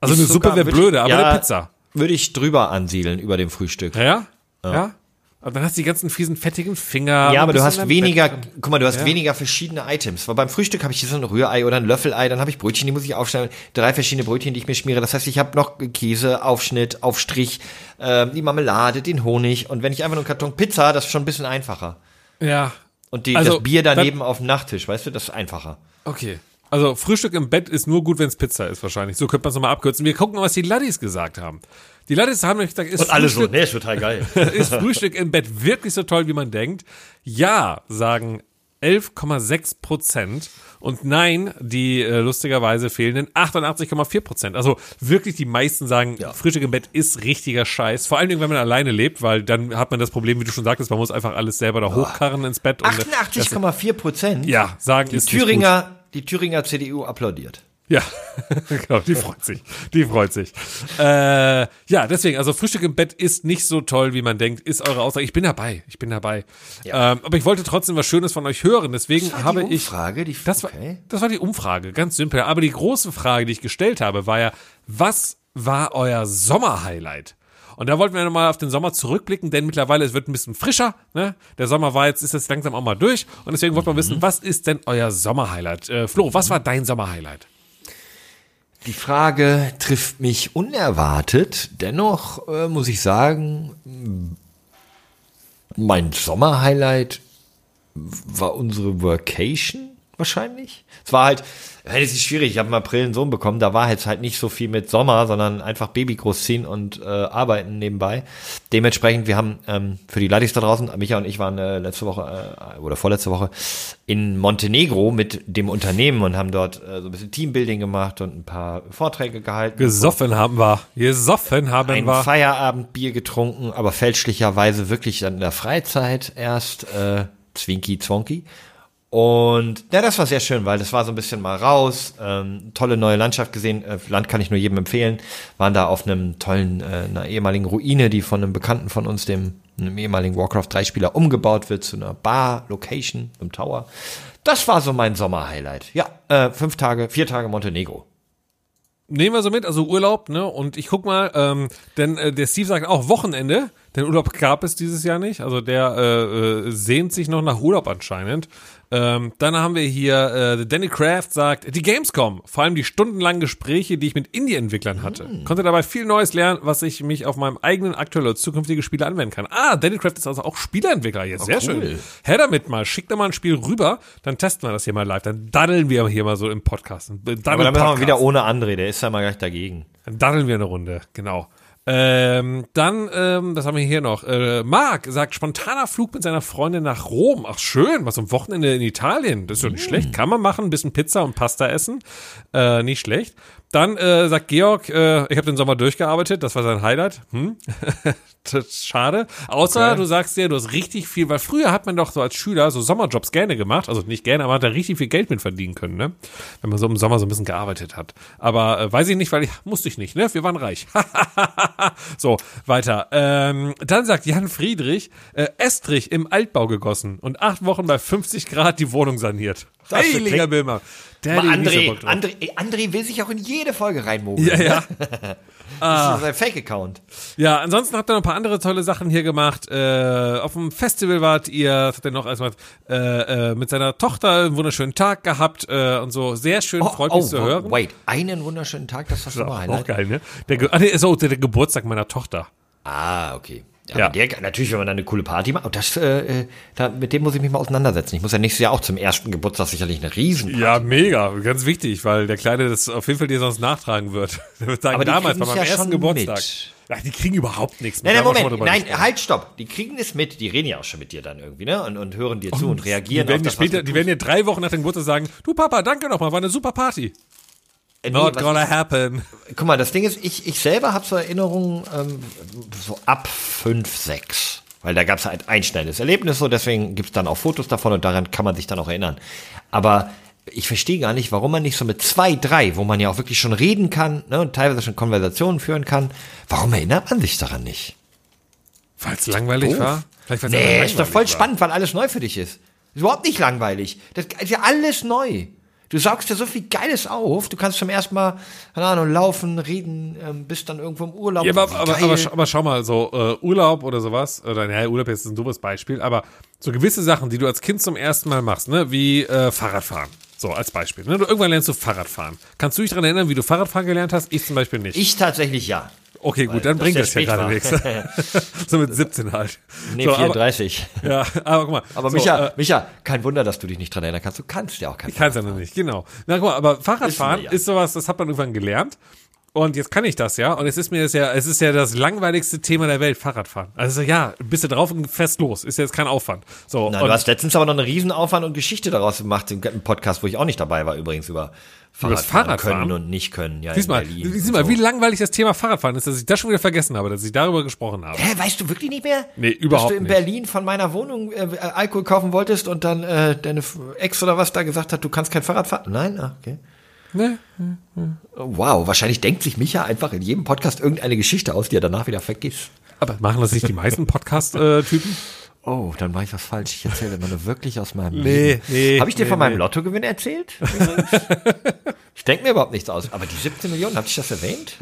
Also Ist eine Suppe wäre blöde, aber ja, eine Pizza. Würde ich drüber ansiedeln über dem Frühstück. Ja? Ja? Aber dann hast du die ganzen fiesen, fettigen Finger. Ja, aber du hast weniger, Bett. guck mal, du hast Ja. weniger verschiedene Items. Weil beim Frühstück habe ich hier so ein Rührei oder ein Löffelei, dann habe ich Brötchen, die muss ich aufschneiden. Drei verschiedene Brötchen, die ich mir schmiere. Das heißt, ich habe noch Käse, Aufschnitt, Aufstrich, ähm, die Marmelade, den Honig. Und wenn ich einfach nur einen Karton Pizza, das ist schon ein bisschen einfacher. Ja. Und die, Also, das Bier dann- daneben auf dem Nachttisch, weißt du, das ist einfacher. Okay. Also Frühstück im Bett ist nur gut, wenn es Pizza ist wahrscheinlich. So könnte man es nochmal abkürzen. Wir gucken mal, was die Laddies gesagt haben. Die Laddies haben nämlich gesagt, ist Frühstück, nee, ist total geil. ist Frühstück im Bett wirklich so toll, wie man denkt? Ja, sagen 11,6 Prozent. Und nein, die äh, lustigerweise fehlenden 88,4 Prozent. Also wirklich die meisten sagen, Ja. Frühstück im Bett ist richtiger Scheiß. Vor allen Dingen, wenn man alleine lebt, weil dann hat man das Problem, wie du schon sagtest, man muss einfach alles selber da hochkarren ins Bett. und, äh, das- 88,4 Prozent. Ja, sagen Die ist. Thüringer, die Thüringer CDU applaudiert. Ja, genau, die freut sich. Die freut sich. Äh, ja, deswegen, also Frühstück im Bett ist nicht so toll, wie man denkt, ist eure Aussage. Ich bin dabei, ich bin dabei. Ja. Ähm, aber ich wollte trotzdem was Schönes von euch hören, deswegen habe die ich. Umfrage, die, das, war, das war die Umfrage, ganz simpel. Aber die große Frage, die ich gestellt habe, war ja, was war euer Sommerhighlight? Und da wollten wir nochmal auf den Sommer zurückblicken, denn mittlerweile es wird ein bisschen frischer. Ne? Der Sommer war jetzt, ist jetzt langsam auch mal durch. Und deswegen wollten wir wissen, mhm. was ist denn euer Sommerhighlight? Äh, Flo, was war dein Sommerhighlight? Die Frage trifft mich unerwartet. Dennoch äh, muss ich sagen, mein Sommerhighlight war unsere Workation wahrscheinlich. Es war halt, es ist schwierig. Ich habe im April einen Sohn bekommen. Da war jetzt halt nicht so viel mit Sommer, sondern einfach Baby großziehen und äh, arbeiten nebenbei. Dementsprechend, wir haben ähm, für die Ladis da draußen, Micha und ich waren äh, letzte Woche äh, oder vorletzte Woche in Montenegro mit dem Unternehmen und haben dort äh, so ein bisschen Teambuilding gemacht und ein paar Vorträge gehalten. Gesoffen haben wir. Gesoffen haben ein wir. Ein Feierabendbier getrunken, aber fälschlicherweise wirklich dann in der Freizeit erst äh, Zwinky Zwonky. Und ja, das war sehr schön, weil das war so ein bisschen mal raus, ähm, tolle neue Landschaft gesehen. Äh, Land kann ich nur jedem empfehlen. Waren da auf einem tollen, äh, einer ehemaligen Ruine, die von einem Bekannten von uns, dem einem ehemaligen Warcraft 3 Spieler, umgebaut wird zu einer Bar-Location im Tower. Das war so mein Sommer-Highlight. Ja, äh, fünf Tage, vier Tage Montenegro. Nehmen wir so mit, also Urlaub, ne? Und ich guck mal, ähm, denn äh, der Steve sagt auch Wochenende, denn Urlaub gab es dieses Jahr nicht. Also der äh, äh, sehnt sich noch nach Urlaub anscheinend. Ähm, dann haben wir hier, äh, Danny Kraft sagt, die Gamescom, vor allem die stundenlangen Gespräche, die ich mit Indie-Entwicklern hatte. Mhm. Konnte dabei viel Neues lernen, was ich mich auf meinem eigenen aktuellen oder zukünftige Spiele anwenden kann. Ah, Danny Kraft ist also auch Spieleentwickler jetzt. Oh, Sehr cool. schön. Her damit mal, schickt da mal ein Spiel rüber, dann testen wir das hier mal live. Dann daddeln wir hier mal so im Podcast. Aber dann machen wir wieder ohne André, der ist ja mal gleich dagegen. Dann daddeln wir eine Runde, genau. Ähm, dann, ähm, was haben wir hier noch? Äh, Marc sagt, spontaner Flug mit seiner Freundin nach Rom. Ach schön, was am Wochenende in Italien. Das ist doch nicht mm. schlecht. Kann man machen, ein bisschen Pizza und Pasta essen. Äh, nicht schlecht. Dann äh, sagt Georg, äh, ich habe den Sommer durchgearbeitet, das war sein Highlight. Hm? schade. Außer okay. du sagst dir, du hast richtig viel, weil früher hat man doch so als Schüler so Sommerjobs gerne gemacht, also nicht gerne, aber hat da richtig viel Geld mit verdienen können, ne? Wenn man so im Sommer so ein bisschen gearbeitet hat. Aber äh, weiß ich nicht, weil ich musste ich nicht, ne? Wir waren reich. so, weiter. Ähm, dann sagt Jan Friedrich, äh, Estrich im Altbau gegossen und acht Wochen bei 50 Grad die Wohnung saniert. Heiliger Bilmer. Der André, André, André will sich auch in jede Folge reinmogeln. Ja, ja. das ist sein Fake-Account. Ja, ansonsten habt ihr noch ein paar andere tolle Sachen hier gemacht. Äh, auf dem Festival wart ihr, was habt ihr noch erstmal äh, äh, mit seiner Tochter einen wunderschönen Tag gehabt äh, und so. Sehr schön, oh, freut mich oh, zu hören. Wait, einen wunderschönen Tag, das war schon mal Auch geil, ne? Der, ah, nee, so, der, der Geburtstag meiner Tochter. Ah, okay. Ja, ja. Der, natürlich, wenn man dann eine coole Party macht, das, äh, äh, da, mit dem muss ich mich mal auseinandersetzen. Ich muss ja nächstes Jahr auch zum ersten Geburtstag sicherlich eine Riesen. Ja, mega, ganz wichtig, weil der Kleine das auf jeden Fall dir sonst nachtragen wird. Der wird sagen, Aber damals bei meinem ja ersten Geburtstag. Mit. Die kriegen überhaupt nichts mit. Nein, nein, Moment, nein, halt, stopp. Die kriegen es mit. Die reden ja auch schon mit dir dann irgendwie, ne? Und, und hören dir zu und, und reagieren die werden auf das, später, Die werden dir drei Wochen nach dem Geburtstag sagen, du Papa, danke nochmal, war eine super Party. Äh, Not nee, gonna happen. Guck mal, das Ding ist, ich, ich selber habe so Erinnerungen ähm, so ab 5, 6. Weil da gab es halt ein schnelles Erlebnis, so deswegen gibt es dann auch Fotos davon und daran kann man sich dann auch erinnern. Aber ich verstehe gar nicht, warum man nicht so mit zwei, drei, wo man ja auch wirklich schon reden kann ne, und teilweise schon Konversationen führen kann, warum erinnert man sich daran nicht? Weil es langweilig doof. war? Vielleicht, nee, ist doch voll war. spannend, weil alles neu für dich ist. Ist überhaupt nicht langweilig. Das ist ja alles neu. Du saugst ja so viel Geiles auf. Du kannst zum ersten Mal, keine Ahnung, laufen, reden, ähm, bist dann irgendwo im Urlaub. Ja, aber, aber, aber, aber, schau mal, so äh, Urlaub oder sowas, oder naja, Urlaub ist ein dummes Beispiel, aber so gewisse Sachen, die du als Kind zum ersten Mal machst, ne, wie äh, Fahrradfahren. So, als Beispiel. Ne? Du, irgendwann lernst du Fahrradfahren. Kannst du dich daran erinnern, wie du Fahrradfahren gelernt hast? Ich zum Beispiel nicht. Ich tatsächlich ja. Okay, gut, dann bringt das ja gerade nichts. so mit 17 halt. Nee, so, 34. Aber, ja, aber guck mal. Aber so, Micha, äh, Micha, kein Wunder, dass du dich nicht dran erinnern kannst. Du kannst ja auch kein Ich kann es ja noch nicht, genau. Na guck mal, aber Fahrradfahren ja. ist sowas, das hat man irgendwann gelernt. Und jetzt kann ich das ja. Und es ist mir das ja, es ist ja das langweiligste Thema der Welt, Fahrradfahren. Also ja, bist du drauf und fest los. Ist jetzt kein Aufwand. So. Na, du hast letztens aber noch einen Riesenaufwand und Geschichte daraus gemacht im Podcast, wo ich auch nicht dabei war, übrigens über Fahrradfahren, Fahrradfahren können und nicht können. Ja, siehst mal, siehst mal so. wie langweilig das Thema Fahrradfahren ist, dass ich das schon wieder vergessen habe, dass ich darüber gesprochen habe. Hä, weißt du wirklich nicht mehr? Nee, überhaupt nicht. Dass du in nicht. Berlin von meiner Wohnung äh, Alkohol kaufen wolltest und dann äh, deine Ex oder was da gesagt hat, du kannst kein Fahrrad fahren? Nein? Ah, okay. Ne? Wow, wahrscheinlich denkt sich Micha einfach in jedem Podcast irgendeine Geschichte aus, die er danach wieder vergisst. Aber machen das nicht die meisten Podcast-Typen? Oh, dann mache ich was falsch. Ich erzähle immer nur wirklich aus meinem Nee, Leben. nee, Habe ich dir nee, von meinem nee. Lottogewinn erzählt? ich denke mir überhaupt nichts aus. Aber die 17 Millionen, habe ich das erwähnt?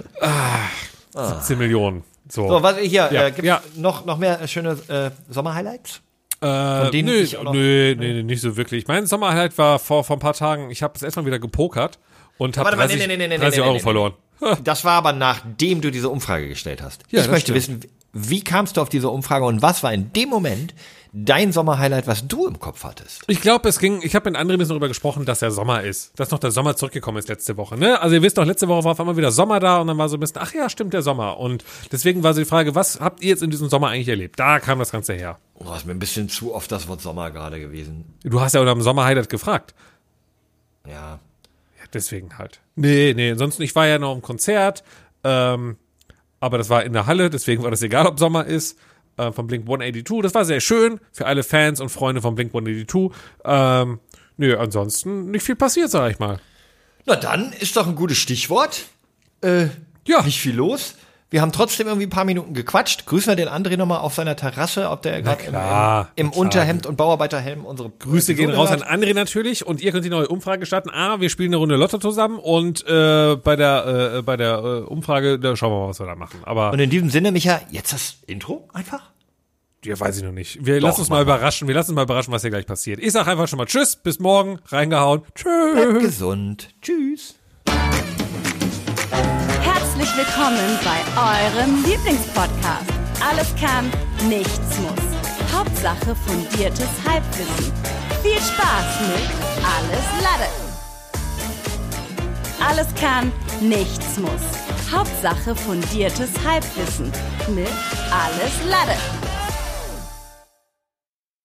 17 Millionen. So. So, was hier, Ja, äh, gibt ja. noch, noch mehr schöne äh, Sommerhighlights? Äh, denen nö, nö, nee, nee, nicht so wirklich. Mein Sommerhighlight war vor, vor ein paar Tagen, ich habe das erstmal wieder gepokert und habe Warte mal, 30, nee, nee, nee, nee, 30 nee, Euro verloren. Das war aber nachdem du diese Umfrage gestellt hast. Ja, ich möchte stimmt. wissen, wie kamst du auf diese Umfrage und was war in dem Moment dein Sommerhighlight, was du im Kopf hattest? Ich glaube, es ging, ich habe mit anderen ein bisschen darüber gesprochen, dass der Sommer ist. Dass noch der Sommer zurückgekommen ist letzte Woche. Ne? Also ihr wisst doch, letzte Woche war auf einmal wieder Sommer da und dann war so ein bisschen, ach ja, stimmt, der Sommer. Und deswegen war so die Frage, was habt ihr jetzt in diesem Sommer eigentlich erlebt? Da kam das Ganze her. Oh, ist mir ein bisschen zu oft das Wort Sommer gerade gewesen. Du hast ja unter dem Sommer-Highlight gefragt. Ja. Deswegen halt. Nee, nee, ansonsten, ich war ja noch im Konzert, ähm, aber das war in der Halle, deswegen war das egal, ob Sommer ist, äh, von Blink 182. Das war sehr schön für alle Fans und Freunde von Blink 182. Ähm, nö, ansonsten nicht viel passiert, sag ich mal. Na dann ist doch ein gutes Stichwort. Äh, Ja. Nicht viel los. Wir haben trotzdem irgendwie ein paar Minuten gequatscht. Grüßen wir den André nochmal auf seiner Terrasse, ob der gerade im, im, im. Unterhemd und Bauarbeiterhelm unsere Grüße gehen raus an hört. André natürlich und ihr könnt die neue Umfrage starten. Ah, wir spielen eine Runde Lotto zusammen und äh, bei der äh, bei der äh, Umfrage, da schauen wir mal, was wir da machen. Aber Und in diesem Sinne, Micha, jetzt das Intro einfach? ja, weiß ich noch nicht. Wir lassen uns mal überraschen. Wir lassen uns mal überraschen, was hier gleich passiert. Ich sag einfach schon mal Tschüss, bis morgen, reingehauen. Bleibt Tschüss. gesund. Tschüss. Herzlich willkommen bei eurem Lieblingspodcast. Alles kann, nichts muss. Hauptsache fundiertes Halbwissen. Viel Spaß mit Alles Lade. Alles kann, nichts muss. Hauptsache fundiertes Halbwissen mit Alles Lade.